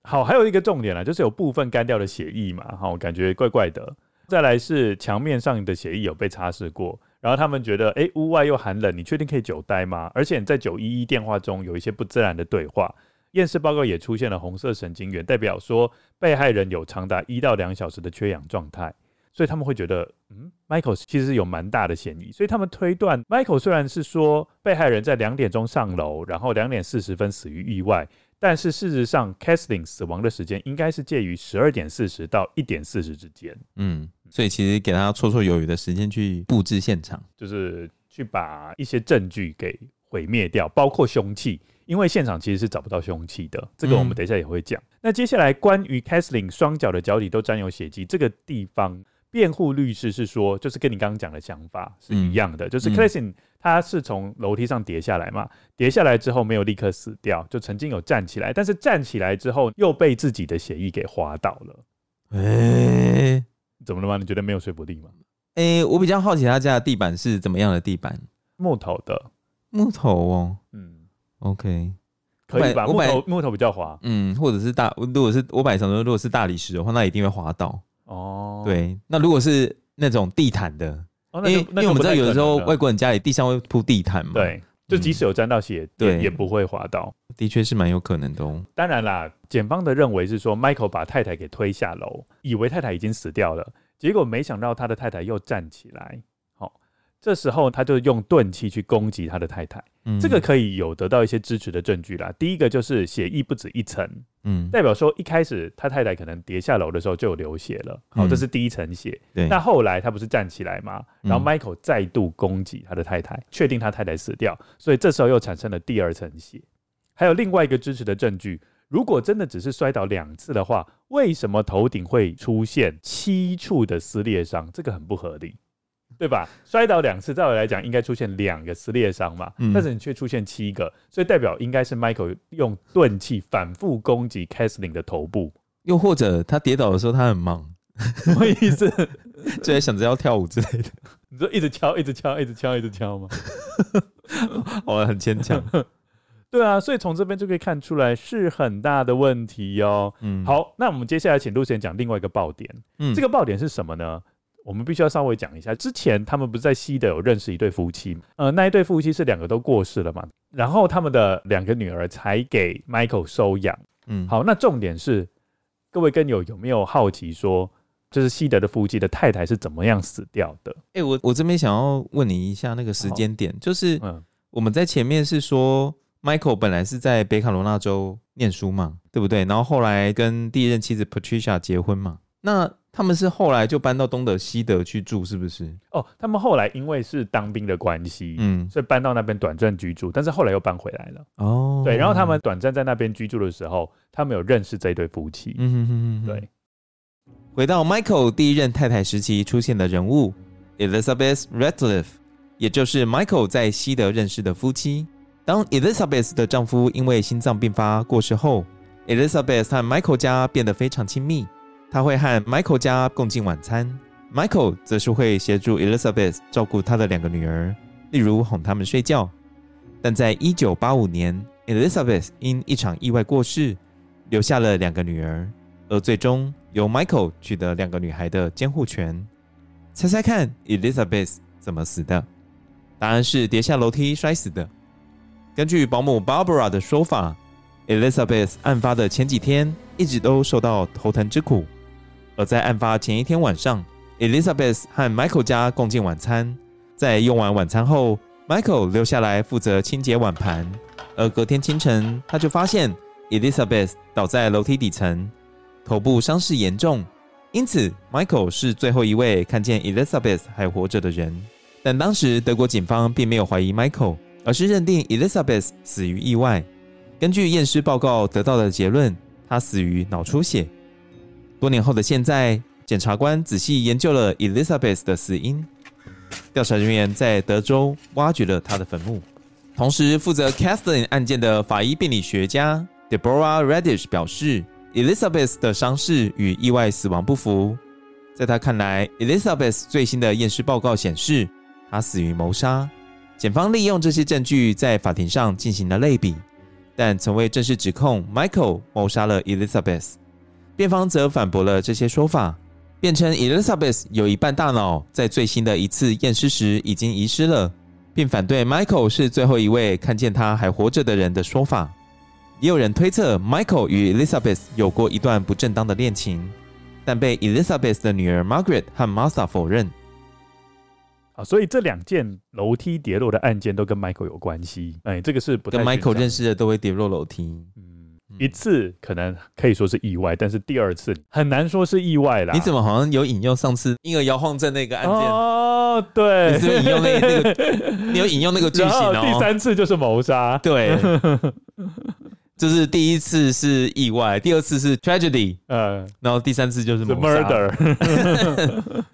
好，还有一个重点啦，就是有部分干掉的血液嘛，我，感觉怪怪的。再来是墙面上的血液有被擦拭过，然后他们觉得，哎，屋外又寒冷，你确定可以久待吗？而且你在九一一电话中有一些不自然的对话，验尸报告也出现了红色神经元，代表说被害人有长达一到两小时的缺氧状态，所以他们会觉得，嗯，Michael 其实有蛮大的嫌疑，所以他们推断，Michael 虽然是说被害人在两点钟上楼，然后两点四十分死于意外。但是事实上，Casting 死亡的时间应该是介于十二点四十到一点四十之间。嗯，所以其实给他绰绰有余的时间去布置现场，就是去把一些证据给毁灭掉，包括凶器，因为现场其实是找不到凶器的。这个我们等一下也会讲。嗯、那接下来关于 Kathleen 双脚的脚底都沾有血迹这个地方，辩护律师是说，就是跟你刚刚讲的想法是一样的，嗯、就是 Kathleen。他是从楼梯上跌下来嘛？跌下来之后没有立刻死掉，就曾经有站起来，但是站起来之后又被自己的血液给滑倒了。哎、欸，怎么了吗？你觉得没有说服力吗？诶、欸，我比较好奇他家的地板是怎么样的地板？木头的，木头哦。嗯，OK，可以吧？木头木头比较滑。嗯，或者是大，如果是我摆想说，如果是大理石的话，那一定会滑倒。哦，对，那如果是那种地毯的。因为因为我们知道有的时候外国人家里地上会铺地毯嘛，对，就即使有沾到血，对，也不会滑倒，的确是蛮有可能的哦。当然啦，检方的认为是说，Michael 把太太给推下楼，以为太太已经死掉了，结果没想到他的太太又站起来，好，这时候他就用钝器去攻击他的太太，这个可以有得到一些支持的证据啦。第一个就是血液不止一层，嗯，代表说一开始他太太可能跌下楼的时候就有流血了，好，这是第一层血。对，那后来他不是站起来吗？然后 Michael 再度攻击他的太太，确定他太太死掉，所以这时候又产生了第二层血。还有另外一个支持的证据，如果真的只是摔倒两次的话，为什么头顶会出现七处的撕裂伤？这个很不合理。对吧？摔倒两次，照理来讲应该出现两个撕裂伤嘛，嗯、但是你却出现七个，所以代表应该是 Michael 用钝器反复攻击 Kathleen 的头部，又或者他跌倒的时候他很忙，什么意思？就在想着要跳舞之类的。你说一直敲，一直敲，一直敲，一直敲吗？我，很牵强。对啊，所以从这边就可以看出来是很大的问题哦。嗯，好，那我们接下来请陆贤讲另外一个爆点。嗯，这个爆点是什么呢？我们必须要稍微讲一下，之前他们不是在西德有认识一对夫妻，呃，那一对夫妻是两个都过世了嘛，然后他们的两个女儿才给 Michael 收养。嗯，好，那重点是各位跟友有没有好奇说，就是西德的夫妻的太太是怎么样死掉的？哎、欸，我我这边想要问你一下那个时间点，就是嗯，我们在前面是说 Michael 本来是在北卡罗纳州念书嘛，对不对？然后后来跟第一任妻子 Patricia 结婚嘛，那。他们是后来就搬到东德西德去住，是不是？哦，他们后来因为是当兵的关系，嗯，所以搬到那边短暂居住，但是后来又搬回来了。哦，对，然后他们短暂在那边居住的时候，他们有认识这对夫妻。嗯哼哼哼，对。回到 Michael 第一任太太时期出现的人物 Elizabeth Ratliff，也就是 Michael 在西德认识的夫妻。当 Elizabeth 的丈夫因为心脏病发过世后，Elizabeth 和 Michael 家变得非常亲密。他会和 Michael 家共进晚餐，Michael 则是会协助 Elizabeth 照顾他的两个女儿，例如哄他们睡觉。但在一九八五年，Elizabeth 因一场意外过世，留下了两个女儿，而最终由 Michael 取得两个女孩的监护权。猜猜看，Elizabeth 怎么死的？答案是跌下楼梯摔死的。根据保姆 Barbara 的说法，Elizabeth 案发的前几天一直都受到头疼之苦。而在案发前一天晚上，Elizabeth 和 Michael 家共进晚餐。在用完晚餐后，Michael 留下来负责清洁碗盘。而隔天清晨，他就发现 Elizabeth 倒在楼梯底层，头部伤势严重。因此，Michael 是最后一位看见 Elizabeth 还活着的人。但当时德国警方并没有怀疑 Michael，而是认定 Elizabeth 死于意外。根据验尸报告得到的结论，他死于脑出血。多年后的现在，检察官仔细研究了 Elizabeth 的死因。调查人员在德州挖掘了她的坟墓。同时，负责 Kathleen 案件的法医病理学家 Deborah Radish 表示，Elizabeth 的伤势与意外死亡不符。在他看来，Elizabeth 最新的验尸报告显示，她死于谋杀。检方利用这些证据在法庭上进行了类比，但从未正式指控 Michael 谋杀了 Elizabeth。辩方则反驳了这些说法，辩称 Elizabeth 有一半大脑在最新的一次验尸时已经遗失了，并反对 Michael 是最后一位看见他还活着的人的说法。也有人推测 Michael 与 Elizabeth 有过一段不正当的恋情，但被 Elizabeth 的女儿 Margaret 和 Martha 否认。啊，所以这两件楼梯跌落的案件都跟 Michael 有关系。哎，这个是不太跟 Michael 认识的都会跌落楼梯。一次可能可以说是意外，但是第二次很难说是意外啦。你怎么好像有引用上次婴儿摇晃症那个案件？哦，对，你是不是引用那个那个？你有引用那个剧情哦。第三次就是谋杀，对，就是第一次是意外，第二次是 tragedy，嗯，然后第三次就是。murder。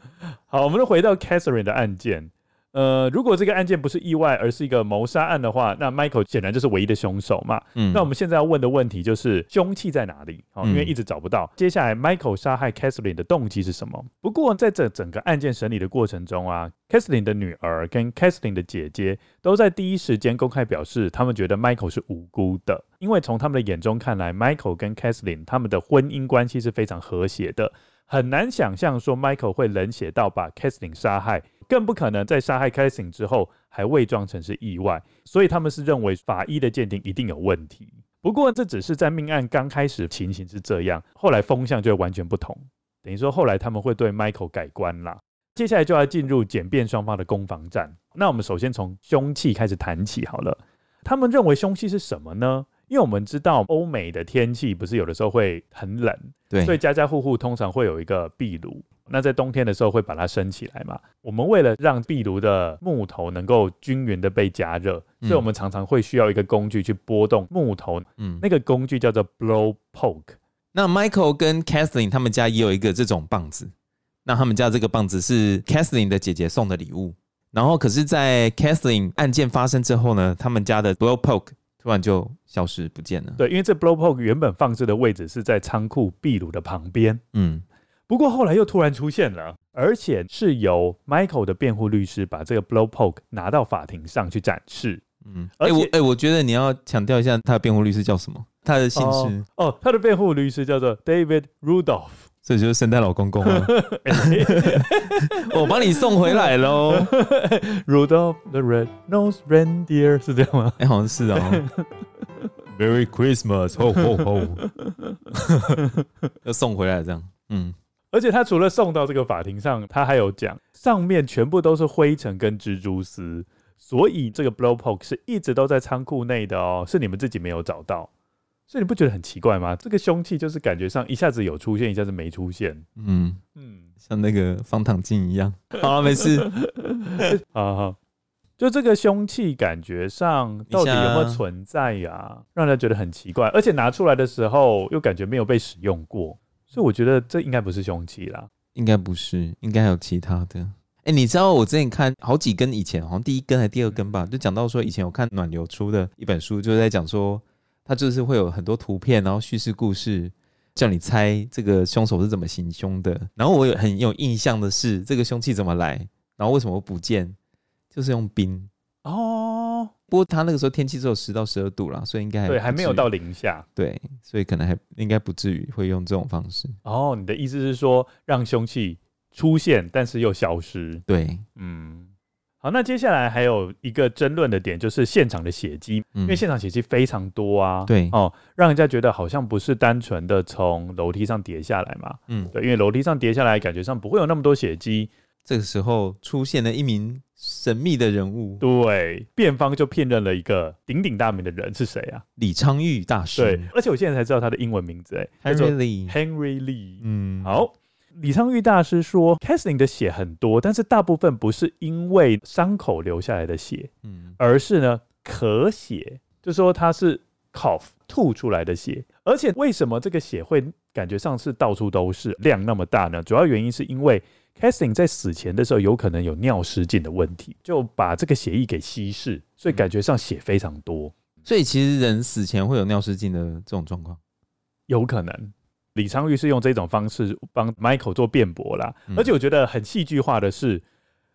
好，我们就回到 Catherine 的案件。呃，如果这个案件不是意外，而是一个谋杀案的话，那 Michael 显然就是唯一的凶手嘛。嗯，那我们现在要问的问题就是凶器在哪里？哦，因为一直找不到。嗯、接下来，Michael 杀害 Kathleen 的动机是什么？不过在这整个案件审理的过程中啊，Kathleen 的女儿跟 Kathleen 的姐姐都在第一时间公开表示，他们觉得 Michael 是无辜的，因为从他们的眼中看来，Michael 跟 Kathleen 他们的婚姻关系是非常和谐的，很难想象说 Michael 会冷血到把 Kathleen 杀害。更不可能在杀害 Kathleen 之后还伪装成是意外，所以他们是认为法医的鉴定一定有问题。不过这只是在命案刚开始情形是这样，后来风向就完全不同。等于说后来他们会对 Michael 改观啦。接下来就要进入检辩双方的攻防战。那我们首先从凶器开始谈起好了。他们认为凶器是什么呢？因为我们知道欧美的天气不是有的时候会很冷，对，所以家家户户通常会有一个壁炉。那在冬天的时候会把它升起来嘛？我们为了让壁炉的木头能够均匀的被加热，嗯、所以我们常常会需要一个工具去拨动木头。嗯，那个工具叫做 blow poke。那 Michael 跟 Kathleen 他们家也有一个这种棒子。那他们家这个棒子是 Kathleen 的姐姐送的礼物。然后可是，在 Kathleen 案件发生之后呢，他们家的 blow poke 突然就消失不见了。对，因为这 blow poke 原本放置的位置是在仓库壁炉的旁边。嗯。不过后来又突然出现了，而且是由 Michael 的辩护律师把这个 blow poke 拿到法庭上去展示。嗯，哎、欸、我哎、欸，我觉得你要强调一下他的辩护律师叫什么？他的姓氏哦，哦，他的辩护律师叫做 David Rudolph，这就是圣诞老公公了。我帮你送回来喽，Rudolph the Red-Nosed Reindeer 是这样吗？哎、欸，好像是哦。Merry Christmas，ho ho ho，要送回来这样，嗯。而且他除了送到这个法庭上，他还有讲上面全部都是灰尘跟蜘蛛丝，所以这个 blow poke 是一直都在仓库内的哦，是你们自己没有找到，所以你不觉得很奇怪吗？这个凶器就是感觉上一下子有出现，一下子没出现，嗯嗯，像那个方糖镜一样。好了，没事，好好，就这个凶器感觉上到底有没有存在呀、啊？让人觉得很奇怪，而且拿出来的时候又感觉没有被使用过。所以我觉得这应该不是凶器啦，应该不是，应该还有其他的。哎、欸，你知道我之前看好几根以前，好像第一根还是第二根吧，就讲到说以前我看暖流出的一本书，就是在讲说它就是会有很多图片，然后叙事故事，叫你猜这个凶手是怎么行凶的。然后我有很有印象的是这个凶器怎么来，然后为什么不见，就是用冰哦。不过他那个时候天气只有十到十二度啦，所以应该还对还没有到零下，对，所以可能还应该不至于会用这种方式。哦，你的意思是说让凶器出现，但是又消失？对，嗯，好，那接下来还有一个争论的点就是现场的血迹，嗯、因为现场血迹非常多啊，对，哦，让人家觉得好像不是单纯的从楼梯上跌下来嘛，嗯，对，因为楼梯上跌下来，感觉上不会有那么多血迹。这个时候出现了一名神秘的人物，对，辩方就辨认了一个鼎鼎大名的人是谁啊？李昌钰大师。对，而且我现在才知道他的英文名字，哎，Henry Lee。Henry Lee。嗯，好，李昌钰大师说，Kathleen 的血很多，但是大部分不是因为伤口流下来的血，嗯，而是呢咳血，就说他是 cough 吐出来的血，而且为什么这个血会感觉上是到处都是，量那么大呢？主要原因是因为。Kathleen 在死前的时候有可能有尿失禁的问题，就把这个血液给稀释，所以感觉上血非常多。所以其实人死前会有尿失禁的这种状况，有可能。李昌钰是用这种方式帮 Michael 做辩驳啦，而且我觉得很戏剧化的是，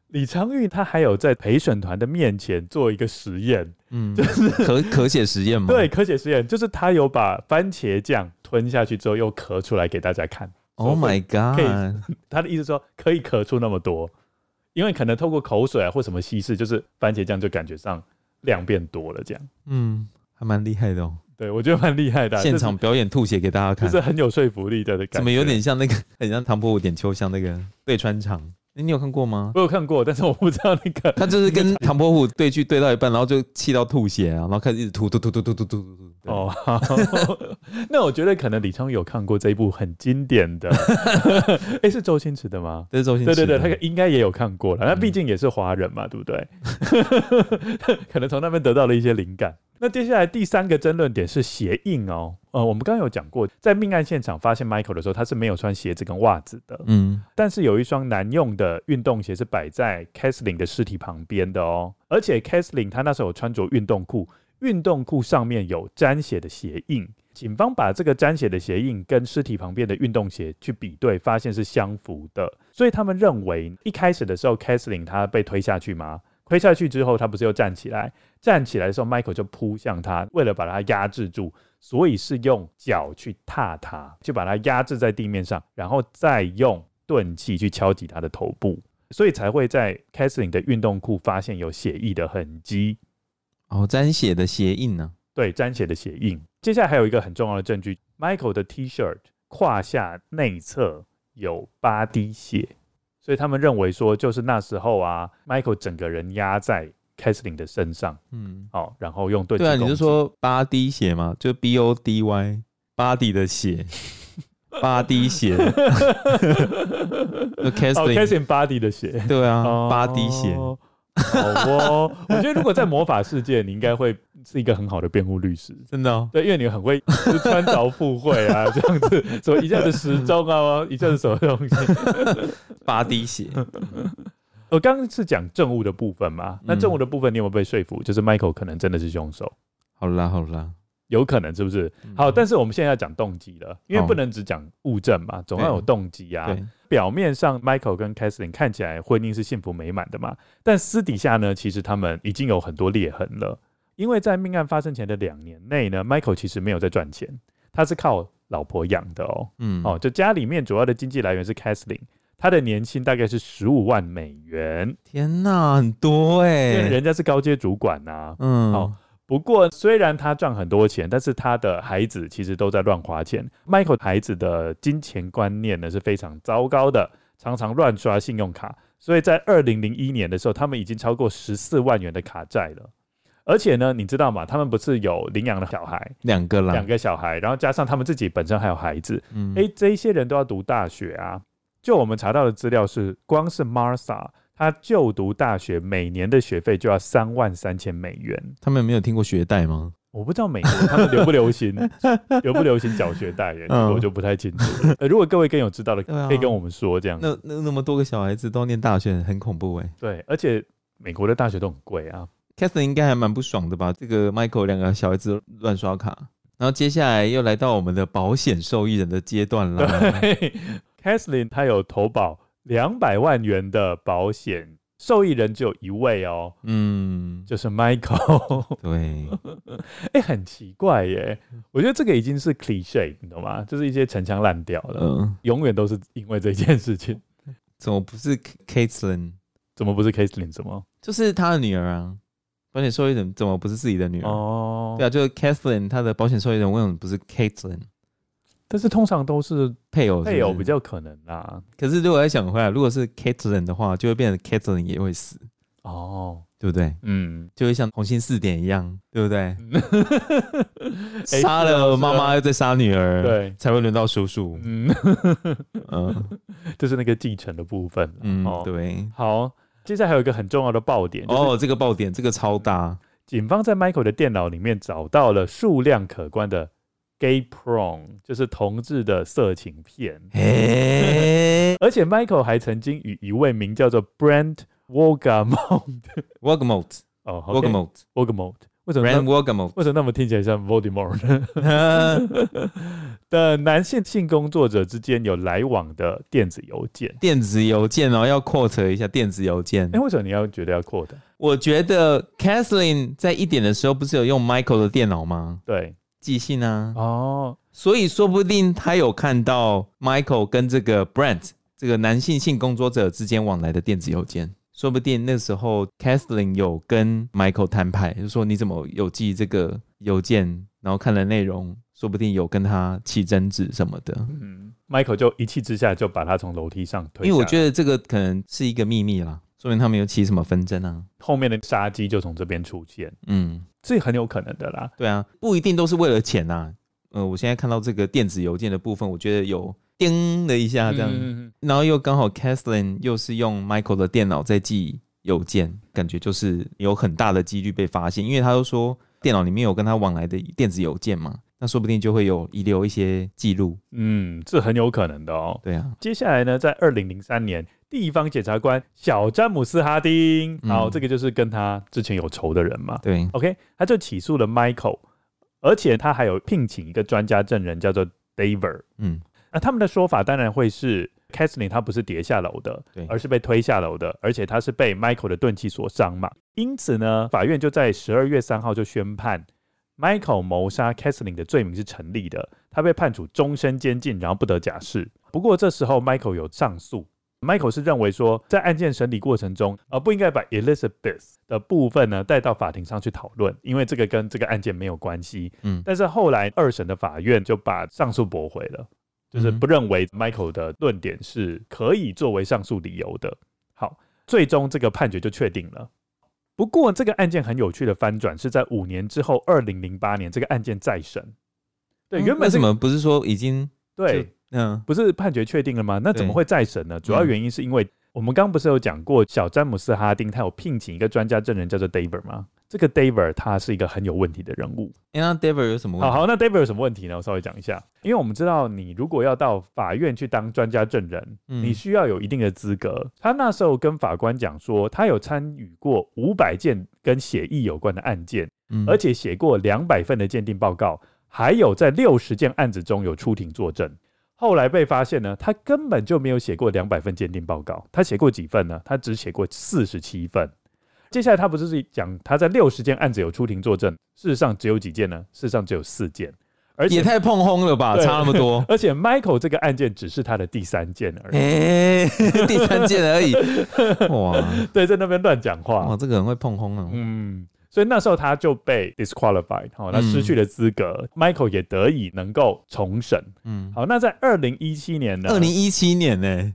李昌钰他还有在陪审团的面前做一个实验，嗯，就是咳咳血实验吗？对，咳血实验就是他有把番茄酱吞下去之后又咳出来给大家看。Oh my god！他的意思说可以咳出那么多，因为可能透过口水啊或什么稀释，就是番茄酱就感觉上量变多了这样。嗯，还蛮厉害的哦。对，我觉得蛮厉害的。现场表演吐血给大家看，就是很有说服力的感觉。怎么有点像那个，很像唐伯虎点秋香那个对穿肠。欸、你有看过吗？我有看过，但是我不知道那个。他就是跟唐伯虎对剧对到一半，然后就气到吐血啊，然后开始一直吐吐吐吐吐吐吐吐。哦，好 那我觉得可能李昌钰有看过这一部很经典的，哎、欸，是周星驰的吗？这是周星驰。对对对，他应该也有看过了。那毕竟也是华人嘛，对不对？可能从那边得到了一些灵感。那接下来第三个争论点是鞋印哦。呃，我们刚刚有讲过，在命案现场发现 Michael 的时候，他是没有穿鞋子跟袜子的。嗯，但是有一双男用的运动鞋是摆在 Kathleen 的尸体旁边的哦。而且 Kathleen 他那时候有穿着运动裤，运动裤上面有沾血的鞋印。警方把这个沾血的鞋印跟尸体旁边的运动鞋去比对，发现是相符的。所以他们认为，一开始的时候 Kathleen 他被推下去吗？推下去之后，他不是又站起来？站起来的时候，Michael 就扑向他，为了把他压制住，所以是用脚去踏他，就把他压制在地面上，然后再用钝器去敲击他的头部，所以才会在 Kathleen 的运动裤发现有血液的痕迹。哦，沾血的鞋印呢？对，沾血的鞋印。接下来还有一个很重要的证据，Michael 的 T-shirt 胯下内侧有八滴血。所以他们认为说，就是那时候啊，Michael 整个人压在 Kathleen 的身上，嗯，好，然后用对对啊，你攻击。就说八滴血吗，就 B O D Y，body 的血，八滴血，就哦 Kathleen，，Kathleen body 的血，对啊，哦八滴血，好哦，我觉得如果在魔法世界，你应该会是一个很好的辩护律师。真的哦，对，因为你很会 穿凿附会啊，这样子，什么一下子时钟啊，一下子什么东西。八滴血，我刚刚是讲证物的部分嘛，那证物的部分你有没有被说服？就是 Michael 可能真的是凶手，好啦好啦，有可能是不是？嗯好，但是我们现在要讲动机了，因为不能只讲物证嘛，总要有动机啊。表面上 Michael 跟 Kathleen 看起来婚姻是幸福美满的嘛，但私底下呢，其实他们已经有很多裂痕了。因为在命案发生前的两年内呢，Michael 其实没有在赚钱，他是靠老婆养的哦。嗯，哦，就家里面主要的经济来源是 Kathleen，他的年薪大概是十五万美元，天哪，很多哎、因为人家是高阶主管呐、啊。嗯，哦不过虽然他赚很多钱，但是他的孩子其实都在乱花钱。Michael 孩子的金钱观念呢是非常糟糕的，常常乱刷信用卡，所以在二零零一年的时候，他们已经超过十四万元的卡债了。而且呢，你知道吗？他们不是有领养的小孩，两个啦，两个小孩，然后加上他们自己本身还有孩子，嗯，哎、这一些人都要读大学啊。就我们查到的资料是，光是 Martha 他就读大学每年的学费就要三万三千美元。他们没有听过学贷吗？我不知道美国他们流不流行，流不流行缴学贷耶，嗯我就不太清楚了。呃，如果各位更有知道的，可以跟我们说这样。那那那么多个小孩子都念大学，很恐怖哎、对，而且美国的大学都很贵啊。Kathleen 应该还蛮不爽的吧？这个 Michael 两个小孩子乱刷卡，然后接下来又来到我们的保险受益人的阶段了。Catherine 她有投保两百万元的保险，受益人只有一位哦，嗯，就是 Michael。对，哎、很奇怪耶，我觉得这个已经是 cliche，你懂吗？就是一些陈腔滥调了，嗯，永远都是因为这件事情。怎么不是 Kathleen？怎么不是 Kathleen？什么？就是他的女儿啊。保险受益人怎么不是自己的女儿？哦，对啊，就是 Catherine，她的保险受益人为什么不是 Caitlyn 但是通常都是配偶是不是？配偶比较可能啦。可是如果再想回来，如果是 Catherine 的话，就会变成 Catherine 也会死，哦，对不对？嗯，就会像红星四点一样，对不对？哎杀了妈妈又再杀女儿，对才会轮到叔叔。嗯，嗯 就是那个继承的部分。嗯，哦，对。好，接下来还有一个很重要的爆点，就是哦，这个爆点，这个超大。警方在 Michael 的电脑里面找到了数量可观的 gay porn，就是同志的色情片。嘿而且 Michael 还曾经与一位名叫做 Brent Wolgamott，Wolgamott，哦 Wolgamott，Wolgamott，为什么为什么那么听起来像 Voldemort 呢？的男性性工作者之间有来往的电子邮件。电子邮件哦，要 quote 一下电子邮件哎、。为什么你要觉得要 quote？我觉得 Kathleen 在一点的时候不是有用 Michael 的电脑吗？对，寄信啊，哦，所以说不定他有看到 Michael 跟这个 Brent 这个男性性工作者之间往来的电子邮件，说不定那时候 Kathleen 有跟 Michael 摊牌，就说你怎么有寄这个邮件，然后看了内容，说不定有跟他起争执什么的。嗯，Michael 就一气之下就把他从楼梯上推因为我觉得这个可能是一个秘密啦，说明他们有起什么纷争啊。后面的杀机就从这边出现，嗯，这很有可能的啦。对啊，不一定都是为了钱呐。呃，我现在看到这个电子邮件的部分，我觉得有叮的一下这样，嗯然后又刚好 Kathleen 又是用 Michael 的电脑在寄邮件，感觉就是有很大的几率被发现，因为他都说电脑里面有跟他往来的电子邮件嘛，那说不定就会有遗留一些记录。嗯，这很有可能的哦。对啊，接下来呢，在二零零三年，地方检察官小詹姆斯·哈丁，嗯好，这个就是跟他之前有仇的人嘛。对，OK，他就起诉了 Michael，而且他还有聘请一个专家证人，叫做 Daver，。嗯，那他们的说法当然会是 c a t h l e e n 她不是跌下楼的，对而是被推下楼的，而且她是被 Michael 的钝器所伤嘛。因此呢，法院就在十二月三号就宣判 Michael 谋杀 c a t h l e e n 的罪名是成立的，他被判处终身监禁，然后不得假释。不过这时候 Michael 有上诉。Michael 是认为说，在案件审理过程中，呃，不应该把 Elizabeth 的部分呢带到法庭上去讨论，因为这个跟这个案件没有关系。嗯但是后来二审的法院就把上诉驳回了，就是不认为 Michael 的论点是可以作为上诉理由的。好，最终这个判决就确定了。不过这个案件很有趣的翻转是在五年之后，二零零八年这个案件再审。对，原本、为什么不是说已经对，嗯，不是判决确定了吗？那怎么会再审呢？主要原因是因为我们刚刚不是有讲过，小詹姆斯哈丁他有聘请一个专家证人叫做 David 吗？这个 David 他是一个很有问题的人物。那 David 有什么问题？好好，那 David 有什么问题呢？我稍微讲一下。因为我们知道，你如果要到法院去当专家证人，嗯、你需要有一定的资格。他那时候跟法官讲说，他有参与过五百件跟血液有关的案件，嗯、而且写过两百份的鉴定报告。还有在六十件案子中有出庭作证，后来被发现呢，他根本就没有写过两百份鉴定报告，他写过几份呢？他只写过四十七份。接下来他不是讲他在六十件案子有出庭作证，事实上只有几件呢？事实上只有四件，而且也太碰轰了吧，差那么多。而且 Michael 这个案件只是他的第三件而已，欸、第三件而已。哇，对，在那边乱讲话，哇，这个人会碰轰啊，嗯。所以那时候他就被 disqualified，好，他失去了资格。嗯、Michael 也得以能够重审。嗯，好，那在二零一七年呢？二零一七年呢？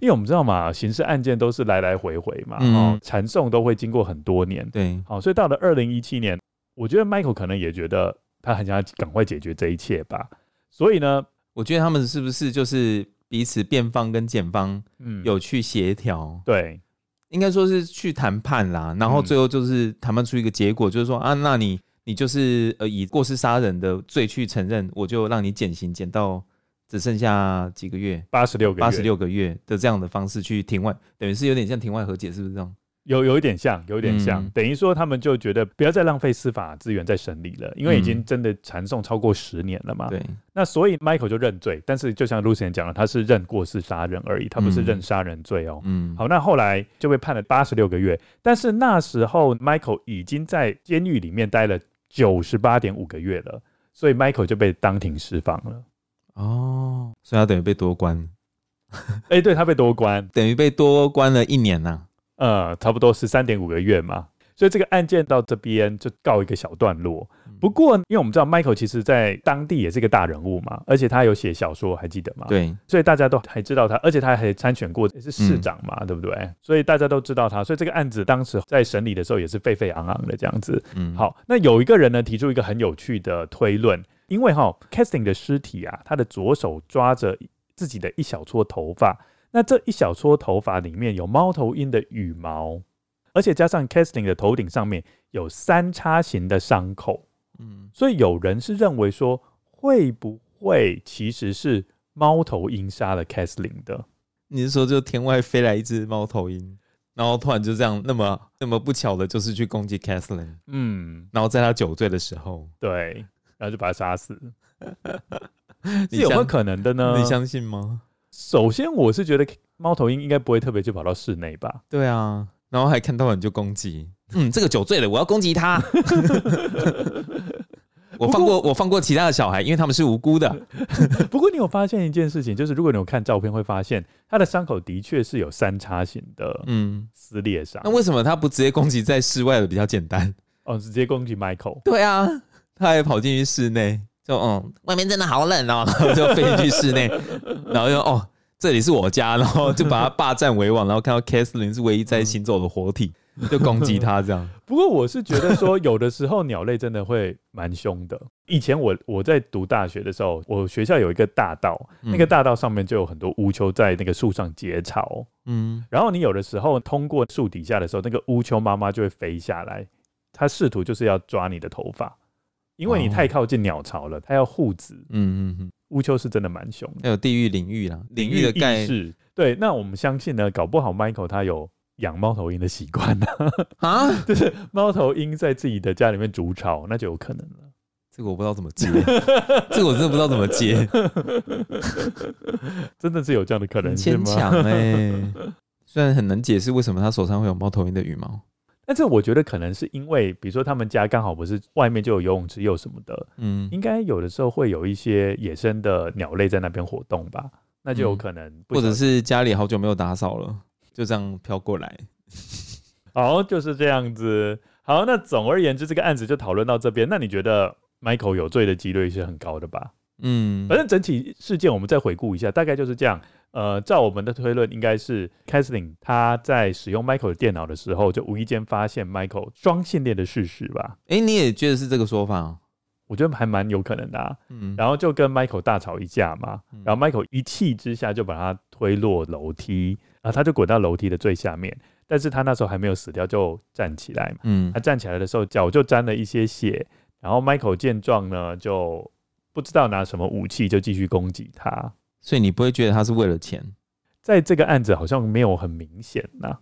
因为我们知道嘛，刑事案件都是来来回回嘛，哦、嗯，缠讼都会经过很多年。对，好，所以到了二零一七年，我觉得 Michael 可能也觉得他很想要赶快解决这一切吧。所以呢，我觉得他们是不是就是彼此辩方跟检方，嗯，有去协调？对。应该说是去谈判啦，然后最后就是谈判出一个结果，就是说啊，那你你就是呃以过失杀人的罪去承认，我就让你减刑减到只剩下几个月，八十六个月，八十六个月的这样的方式去庭外，等于是有点像庭外和解，是不是这样？有有一点像，有一点像，嗯、等于说他们就觉得不要再浪费司法资源在审理了，因为已经真的缠讼超过十年了嘛。对、嗯，那所以 Michael 就认罪，但是就像 Lucien 讲了，他是认过失杀人而已，他不是认杀人罪哦。嗯，好，那后来就被判了八十六个月，但是那时候 Michael 已经在监狱里面待了九十八点五个月了，所以 Michael 就被当庭释放了。哦，所以他等于被多关。哎、欸，对他被多关，等于被多关了一年呐、啊。呃，差不多十三点五个月嘛，所以这个案件到这边就告一个小段落。不过，因为我们知道 Michael 其实在当地也是一个大人物嘛，而且他有写小说，还记得吗？对，所以大家都还知道他，而且他还参选过也是市长嘛，嗯、对不对？所以大家都知道他，所以这个案子当时在审理的时候也是沸沸昂昂的这样子。嗯，好，那有一个人呢提出一个很有趣的推论，因为哈 Kathleen 的尸体啊，他的左手抓着自己的一小撮头发。那这一小撮头发里面有猫头鹰的羽毛，而且加上 Kathleen 的头顶上面有三叉形的伤口，嗯，所以有人是认为说，会不会其实是猫头鹰杀了 Kathleen 的？你是说就天外飞来一只猫头鹰，然后突然就这样那么那么不巧的，就是去攻击 Kathleen，嗯，然后在他酒醉的时候，对，然后就把他杀死，是有没有可能的呢？你相信吗？首先，我是觉得猫头鹰应该不会特别去跑到室内吧？对啊，然后还看到人就攻击，嗯，这个酒醉了，我要攻击他。我放过我放过其他的小孩，因为他们是无辜的。不过你有发现一件事情，就是如果你有看照片，会发现他的伤口的确是有三叉形的，嗯，撕裂伤。那为什么他不直接攻击在室外的比较简单？哦，直接攻击 Michael。对啊，他还跑进去室内。就嗯，外面真的好冷哦，然后就飞进去室内，然后就哦，这里是我家，然后 就把他霸占为王，然后看到 Kathleen 是唯一在行走的活体，就攻击他这样。不过我是觉得说，有的时候鸟类真的会蛮凶的。以前我我在读大学的时候，我学校有一个大道，那个大道上面就有很多乌秋在那个树上结巢，嗯，然后你有的时候通过树底下的时候，那个乌秋妈妈就会飞下来，它试图就是要抓你的头发。因为你太靠近鸟巢了，它要护子。嗯嗯嗯，乌秋是真的蛮凶的，还有地域领域啦，领域的概念。对，那我们相信呢，搞不好 Michael 他有养猫头鹰的习惯呢。啊，就是猫头鹰在自己的家里面筑巢，那就有可能了。这个我不知道怎么接，这个我真的不知道怎么接。真的是有这样的可能性吗？牵强哎，虽然很难解释为什么他手上会有猫头鹰的羽毛。但是我觉得可能是因为，比如说他们家刚好不是外面就有游泳池，又什么的，嗯，应该有的时候会有一些野生的鸟类在那边活动吧，那就有可能，或者是家里好久没有打扫了，就这样飘过来。好，就是这样子。好，那总而言之，这个案子就讨论到这边。那你觉得 Michael 有罪的几率是很高的吧？嗯，反正整体事件我们再回顾一下，大概就是这样。呃，照我们的推论，应该是 Kathleen 他在使用 Michael 的电脑的时候，就无意间发现 Michael 双性恋的事实吧？哎、欸，你也觉得是这个说法、哦？我觉得还蛮有可能的、啊。嗯，然后就跟 Michael 大吵一架嘛，然后 Michael 一气之下就把他推落楼梯，然后他就滚到楼梯的最下面。但是他那时候还没有死掉，就站起来嘛。嗯，他站起来的时候脚就沾了一些血，然后 Michael 见状呢，就不知道拿什么武器，就继续攻击他。所以你不会觉得他是为了钱？在这个案子好像没有很明显呐。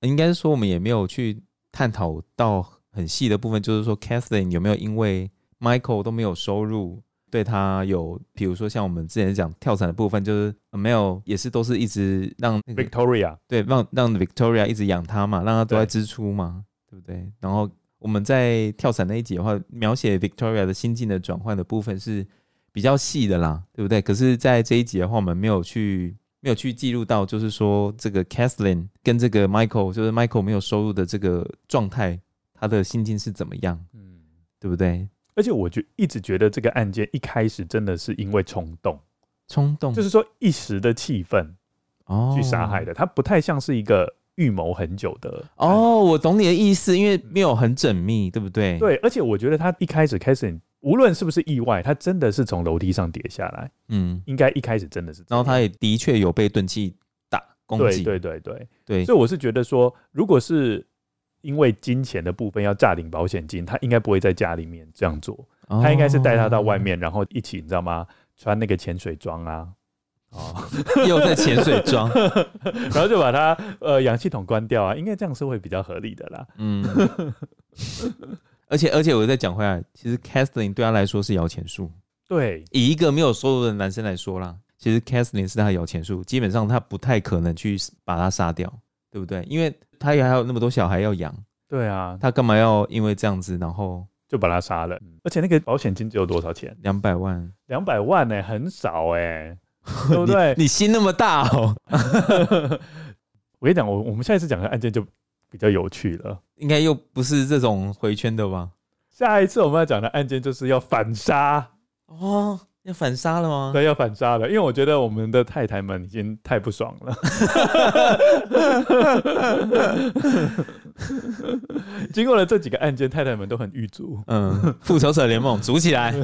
应该是说我们也没有去探讨到很细的部分，就是说 Kathleen 有没有因为 Michael 都没有收入，对他有，比如说像我们之前讲跳伞的部分，就是没有，也是都是一直让 Victoria 对让让 Victoria 一直养他嘛，让他都在支出嘛，对，对不对？然后我们在跳伞那一集的话，描写 Victoria 的心境的转换的部分是。比较细的啦，对不对？可是，在这一集的话，我们没有去没有去记录到，就是说这个 Kathleen 跟这个 Michael，就是 Michael 没有收入的这个状态，他的心境是怎么样？嗯，对不对？而且，我就一直觉得这个案件一开始真的是因为冲动，冲动就是说一时的气愤哦去杀害的，他不太像是一个预谋很久的。哦，我懂你的意思，因为没有很缜密，对不对？对，而且我觉得他一开始 Kathleen 无论是不是意外，他真的是从楼梯上跌下来。嗯，应该一开始真的是。然后他也的确有被钝器打攻击。对对对对对。所以我是觉得说，如果是因为金钱的部分要诈领保险金，他应该不会在家里面这样做。哦、他应该是带他到外面，然后一起，你知道吗？穿那个潜水装啊，哦，又在潜水装，然后就把他呃氧气筒关掉啊，应该这样是会比较合理的啦。嗯。而且而且，我再讲回来，其实 Kathleen 对他来说是摇钱树。对，以一个没有收入的男生来说啦，其实 Kathleen 是他的摇钱树，基本上他不太可能去把他杀掉，对不对？因为他也还有那么多小孩要养。对啊，他干嘛要因为这样子，然后就把他杀了？而且那个保险金只有多少钱？两百万。两百万呢、欸，很少哎、欸，对不对 你？你心那么大哦。我跟你讲，我我们下一次讲的案件就。比较有趣了，应该又不是这种回圈的吧？下一次我们要讲的案件就是要反杀哦，要反杀了吗？对，要反杀了，因为我觉得我们的太太们已经太不爽了。经过了这几个案件，太太们都很狱卒。嗯，复仇者联盟组起来，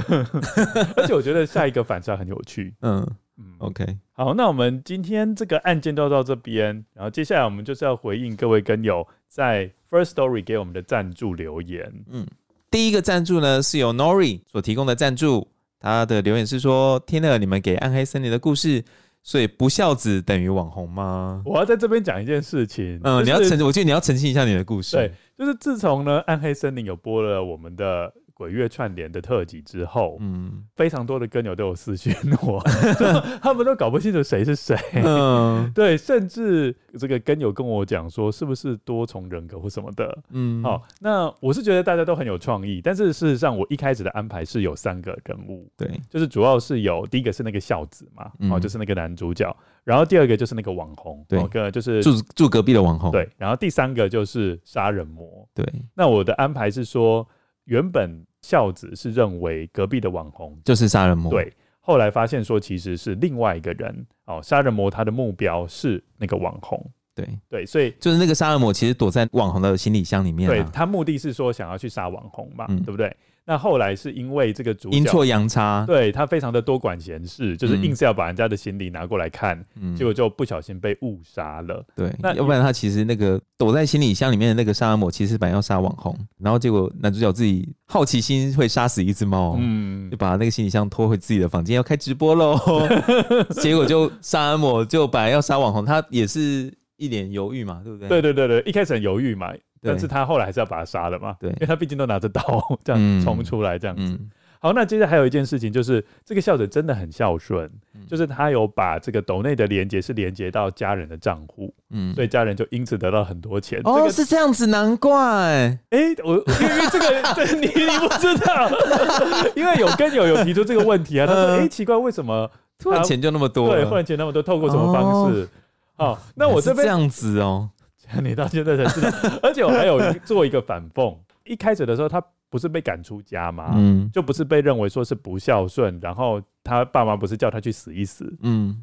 而且我觉得下一个反杀很有趣。嗯。嗯，OK，好，那我们今天这个案件就到这边，然后接下来我们就是要回应各位跟友在 First Story 给我们的赞助留言。嗯，第一个赞助呢是由 Nori 所提供的赞助，他的留言是说：听了你们给暗黑森林的故事，所以不孝子等于网红吗？我要在这边讲一件事情，嗯，你要澄，我觉得你要澄清一下你的故事。对，就是自从呢暗黑森林有播了我们的。鬼月串联的特辑之后，嗯，非常多的跟友都有私讯我，他们都搞不清楚谁是谁，嗯，对，甚至这个跟友跟我讲说是不是多重人格或什么的，嗯，好，那我是觉得大家都很有创意，但是事实上我一开始的安排是有三个人物，对，就是主要是有第一个是那个孝子嘛，哦，就是那个男主角，然后第二个就是那个网红，对，个就是住住隔壁的网红，对，然后第三个就是杀人魔，对，那我的安排是说原本。孝子是认为隔壁的网红。就是杀人魔，对。后来发现说其实是另外一个人。哦，杀人魔他的目标是那个网红，对。对，所以就是那个杀人魔其实躲在网红的行李箱里面，对，他目的是说想要去杀网红嘛，对不对？那后来是因为这个主角阴错阳差，对他非常的多管闲事，就是硬是要把人家的行李拿过来看，结果就不小心被误杀了。对，那要不然他其实那个躲在行李箱里面的那个杀人魔，其实本来要杀网红，然后结果男主角自己好奇心会杀死一只猫，嗯，就把那个行李箱拖回自己的房间要开直播喽，结果就杀人魔就本来要杀网红，他也是一脸犹豫嘛，对不对？对对对对，一开始很犹豫嘛。但是他后来还是要把他杀了嘛？对，因为他毕竟都拿着刀 这样冲出来这样子。嗯嗯、好，那接着还有一件事情，就是这个孝子真的很孝顺，嗯、就是他有把这个斗内的连接是连接到家人的账户，嗯，所以家人就因此得到很多钱。哦，这个、是这样子，难怪。哎、欸，我因为这个对你你不知道，因为有跟友有提出这个问题啊，他说：“哎、欸，奇怪，为什么突然钱就那么多？对，突然钱那么多，透过什么方式？”哦，好，那我这边这样子哦。你到现在才知道，而且我还有做一个反讽。一开始的时候，他不是被赶出家吗？嗯，就不是被认为说是不孝顺，然后他爸妈不是叫他去死一死。嗯，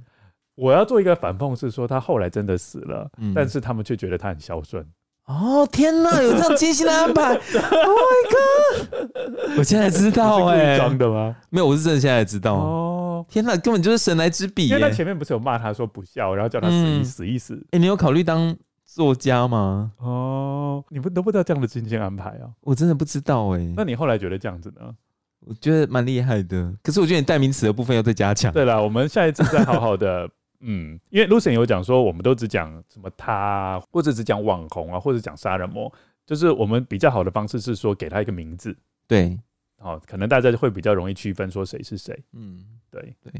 我要做一个反讽，是说他后来真的死了，嗯但是他们却觉得他很孝顺。哦天哪，有这样精心的安排！Oh my god！我现在知道哎、意装的吗？没有，我是真的现在知道。哦，天哪，根本就是神来之笔耶！因为他前面不是有骂他说不孝，然后叫他死一嗯死一死。哎、你有考虑当作家吗？哦，你们都不知道这样的精心安排啊？我真的不知道哎、那你后来觉得这样子呢？我觉得蛮厉害的。可是我觉得你代名词的部分要再加强。对了，我们下一次再好好的，嗯，因为 Lucien 有讲说，我们都只讲什么他、啊，或者只讲网红啊，或者讲杀人魔，就是我们比较好的方式是说给他一个名字，对，哦，可能大家就会比较容易区分说谁是谁。嗯，对，对，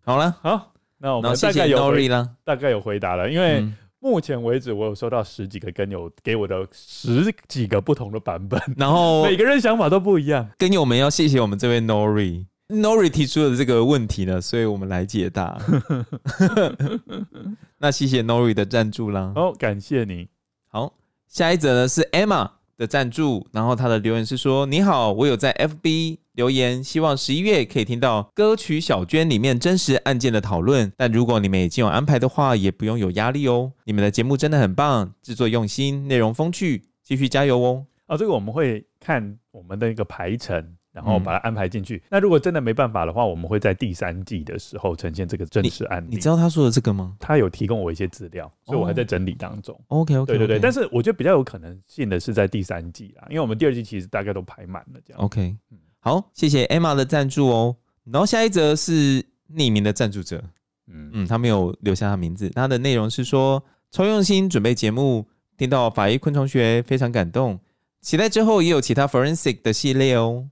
好了，好，那我然后谢谢们大概有 Nori 回啦。大概有回答了，因为嗯目前为止我有收到十几个跟友给我的十几个不同的版本，然后 每个人想法都不一样。跟友们要谢谢我们这位 Nori。Nori 提出的这个问题呢，所以我们来解答。那谢谢 Nori 的赞助啦。哦，感谢你。好，下一则呢是 Emma 的赞助，然后他的留言是说：“你好，我有在 FB 留言，希望十一月可以听到歌曲小娟里面真实案件的讨论。但如果你们已经有安排的话，也不用有压力哦。你们的节目真的很棒，制作用心，内容风趣，继续加油哦。啊，这个我们会看我们的一个排程，然后把它安排进去。那如果真的没办法的话，我们会在第三季的时候呈现这个正式案例。你知道他说的这个吗他有提供我一些资料，所以我还在整理当中。？OK OK，对对对，但是是我觉得比较有可能性的是在第三季啦，因为我们第二季其实大概都排满了这样。OK 嗯。好，谢谢 Emma 的赞助哦。然后下一则是匿名的赞助者，嗯嗯，他没有留下他名字。他的内容是说，超用心准备节目，听到法医昆虫学非常感动，期待之后也有其他 forensic 的系列哦。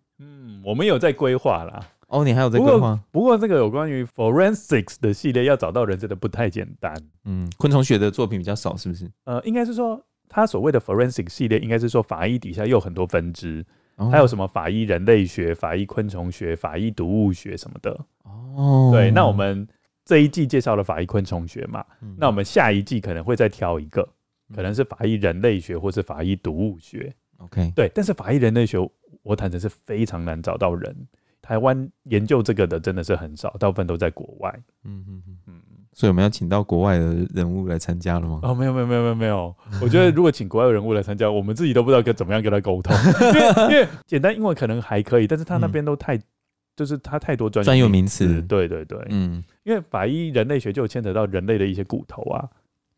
嗯，我们有在规划啦。哦，你还有在规划？不过这个有关于 forensics 的系列要找到人真的不太简单。嗯，昆虫学的作品比较少，是不是？呃，应该是说他所谓的 forensic 系列，应该是说法医底下又有很多分支，哦还有什么法医人类学、法医昆虫学、法医毒物学什么的。哦，对，那我们这一季介绍了法医昆虫学嘛，嗯那我们下一季可能会再挑一个，可能是法医人类学或是法医毒物学。OK，对，但是法医人类学，我坦诚是非常难找到人。台湾研究这个的真的是很少，大部分都在国外。嗯嗯嗯，嗯，所以我们要请到国外的人物来参加了吗？哦，没有没有没有没有没有，我觉得如果请国外的人物来参加，我们自己都不知道该怎么样跟他沟通，因为因为简单英文可能还可以，但是他那边都太，就是他太多专专有名词对对对，嗯，因为法医人类学就牵扯到人类的一些骨头啊，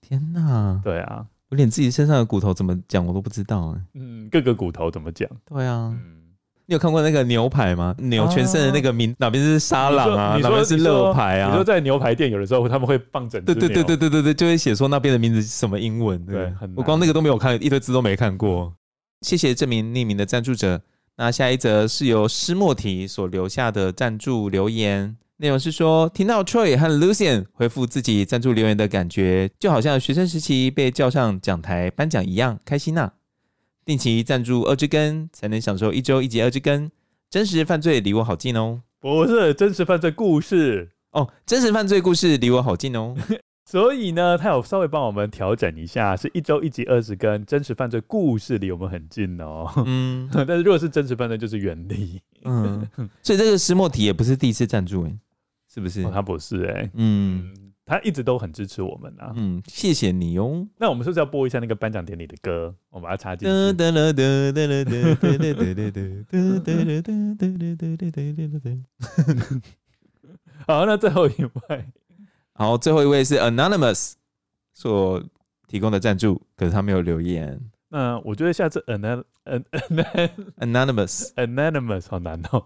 天哪，对啊，我连自己身上的骨头怎么讲我都不知道哎。嗯，各个骨头怎么讲？对啊，嗯，你有看过那个牛排吗？牛全身的那个名、哪边是沙朗啊，你说哪边是乐排啊你说？在牛排店有的时候他们会放整只对对对牛对对对对，就会写说那边的名字是什么英文。对很难我光那个都没有看，一堆字都没看过。谢谢这名匿名的赞助者。那下一则是由施莫提所留下的赞助留言，内容是说，听到 Troy 和 Lucien 回复自己赞助留言的感觉，就好像学生时期被叫上讲台颁奖一样开心呐、啊。定期赞助二之根，才能享受一周一集二之根。真实犯罪离我好近哦。不是真实犯罪故事。哦，真实犯罪故事离我好近哦。所以呢，他有稍微帮我们调整一下，是一周一集二十根，真实犯罪故事离我们很近哦。嗯 但是如果是真实犯罪，就是远离。嗯，所以这个石墨体也不是第一次赞助哎，是不是他不是哎？嗯，他一直都很支持我们呐。嗯，谢谢你哦。那我们是不是要播一下那个颁奖典礼的歌？我把它插进去。好，那最后一位，好，最后一位是 Anonymous 所提供的赞助，可是他没有留言。那我觉得下次 Anon An An Anonymous Anonymous 好难哦。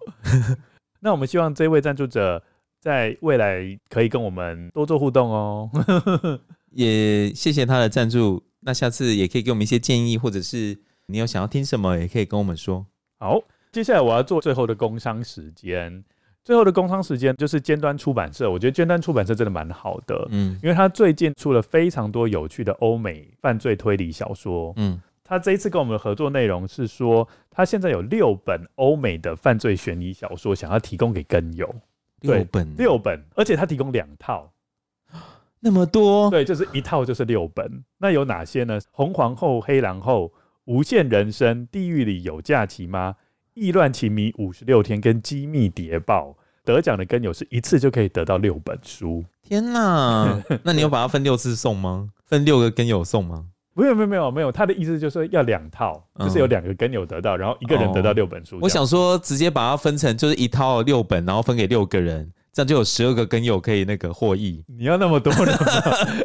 那我们希望这位赞助者。在未来可以跟我们多做互动哦。也谢谢他的赞助。那下次也可以给我们一些建议，或者是你有想要听什么，也可以跟我们说。好，接下来我要做最后的工商时间。最后的工商时间就是尖端出版社，我觉得尖端出版社真的蛮好的，嗯因为他最近出了非常多有趣的欧美犯罪推理小说。嗯，他这一次跟我们的合作内容是说，他现在有六本欧美的犯罪悬疑小说想要提供给根友，对六本六本，而且他提供两套，那么多，对，就是一套就是六本。那有哪些呢？红皇后、黑狼后、无限人生、地狱里有假期吗？意乱情迷五十六天跟机密谍报，得奖的跟友是一次就可以得到六本书。天哪！那你有把它分六次送吗？分六个跟友送吗？没有没有没有没有，他的意思就是要两套，就是有两个根友得到，然后一个人得到六本书。我想说，直接把它分成就是一套六本，然后分给六个人，这样就有十二个根友可以那个获益。你要那么多人？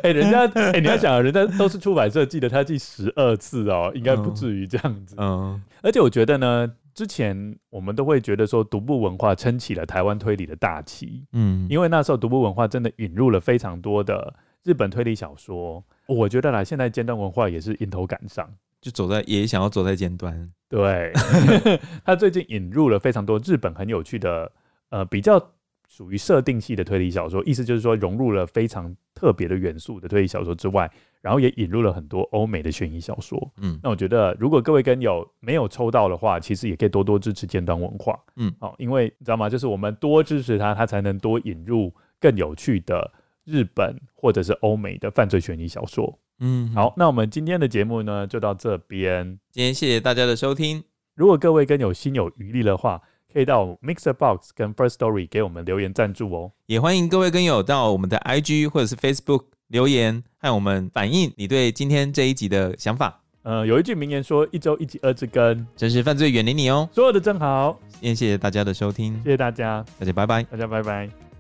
哎、人家哎、你要想，人家都是出版社寄的，他寄十二次哦，应该不至于这样子。嗯，嗯而且我觉得呢，之前我们都会觉得说，独步文化撑起了台湾推理的大旗。嗯，因为那时候独步文化真的引入了非常多的日本推理小说。我觉得啦，现在尖端文化也是迎头赶上，就走在也想要走在尖端。对，他最近引入了非常多日本很有趣的，呃，比较属于设定系的推理小说，意思就是说融入了非常特别的元素的推理小说之外，然后也引入了很多欧美的悬疑小说。嗯，那我觉得如果各位跟友没有抽到的话，其实也可以多多支持尖端文化。嗯，好，因为你知道吗？就是我们多支持他，他才能多引入更有趣的。日本或者是欧美的犯罪悬疑小说，嗯，好，那我们今天的节目呢就到这边。今天谢谢大家的收听。如果各位跟友心有余力的话，可以到 Mixer Box 跟 First Story 给我们留言赞助哦。也欢迎各位跟友到我们的 IG 或者是 Facebook 留言，和我们反映你对今天这一集的想法。呃，有一句名言说：“一周一集二字根，真实犯罪远离你哦。”说的真好。今天谢谢大家的收听，谢谢大家，大家拜拜，大家拜拜。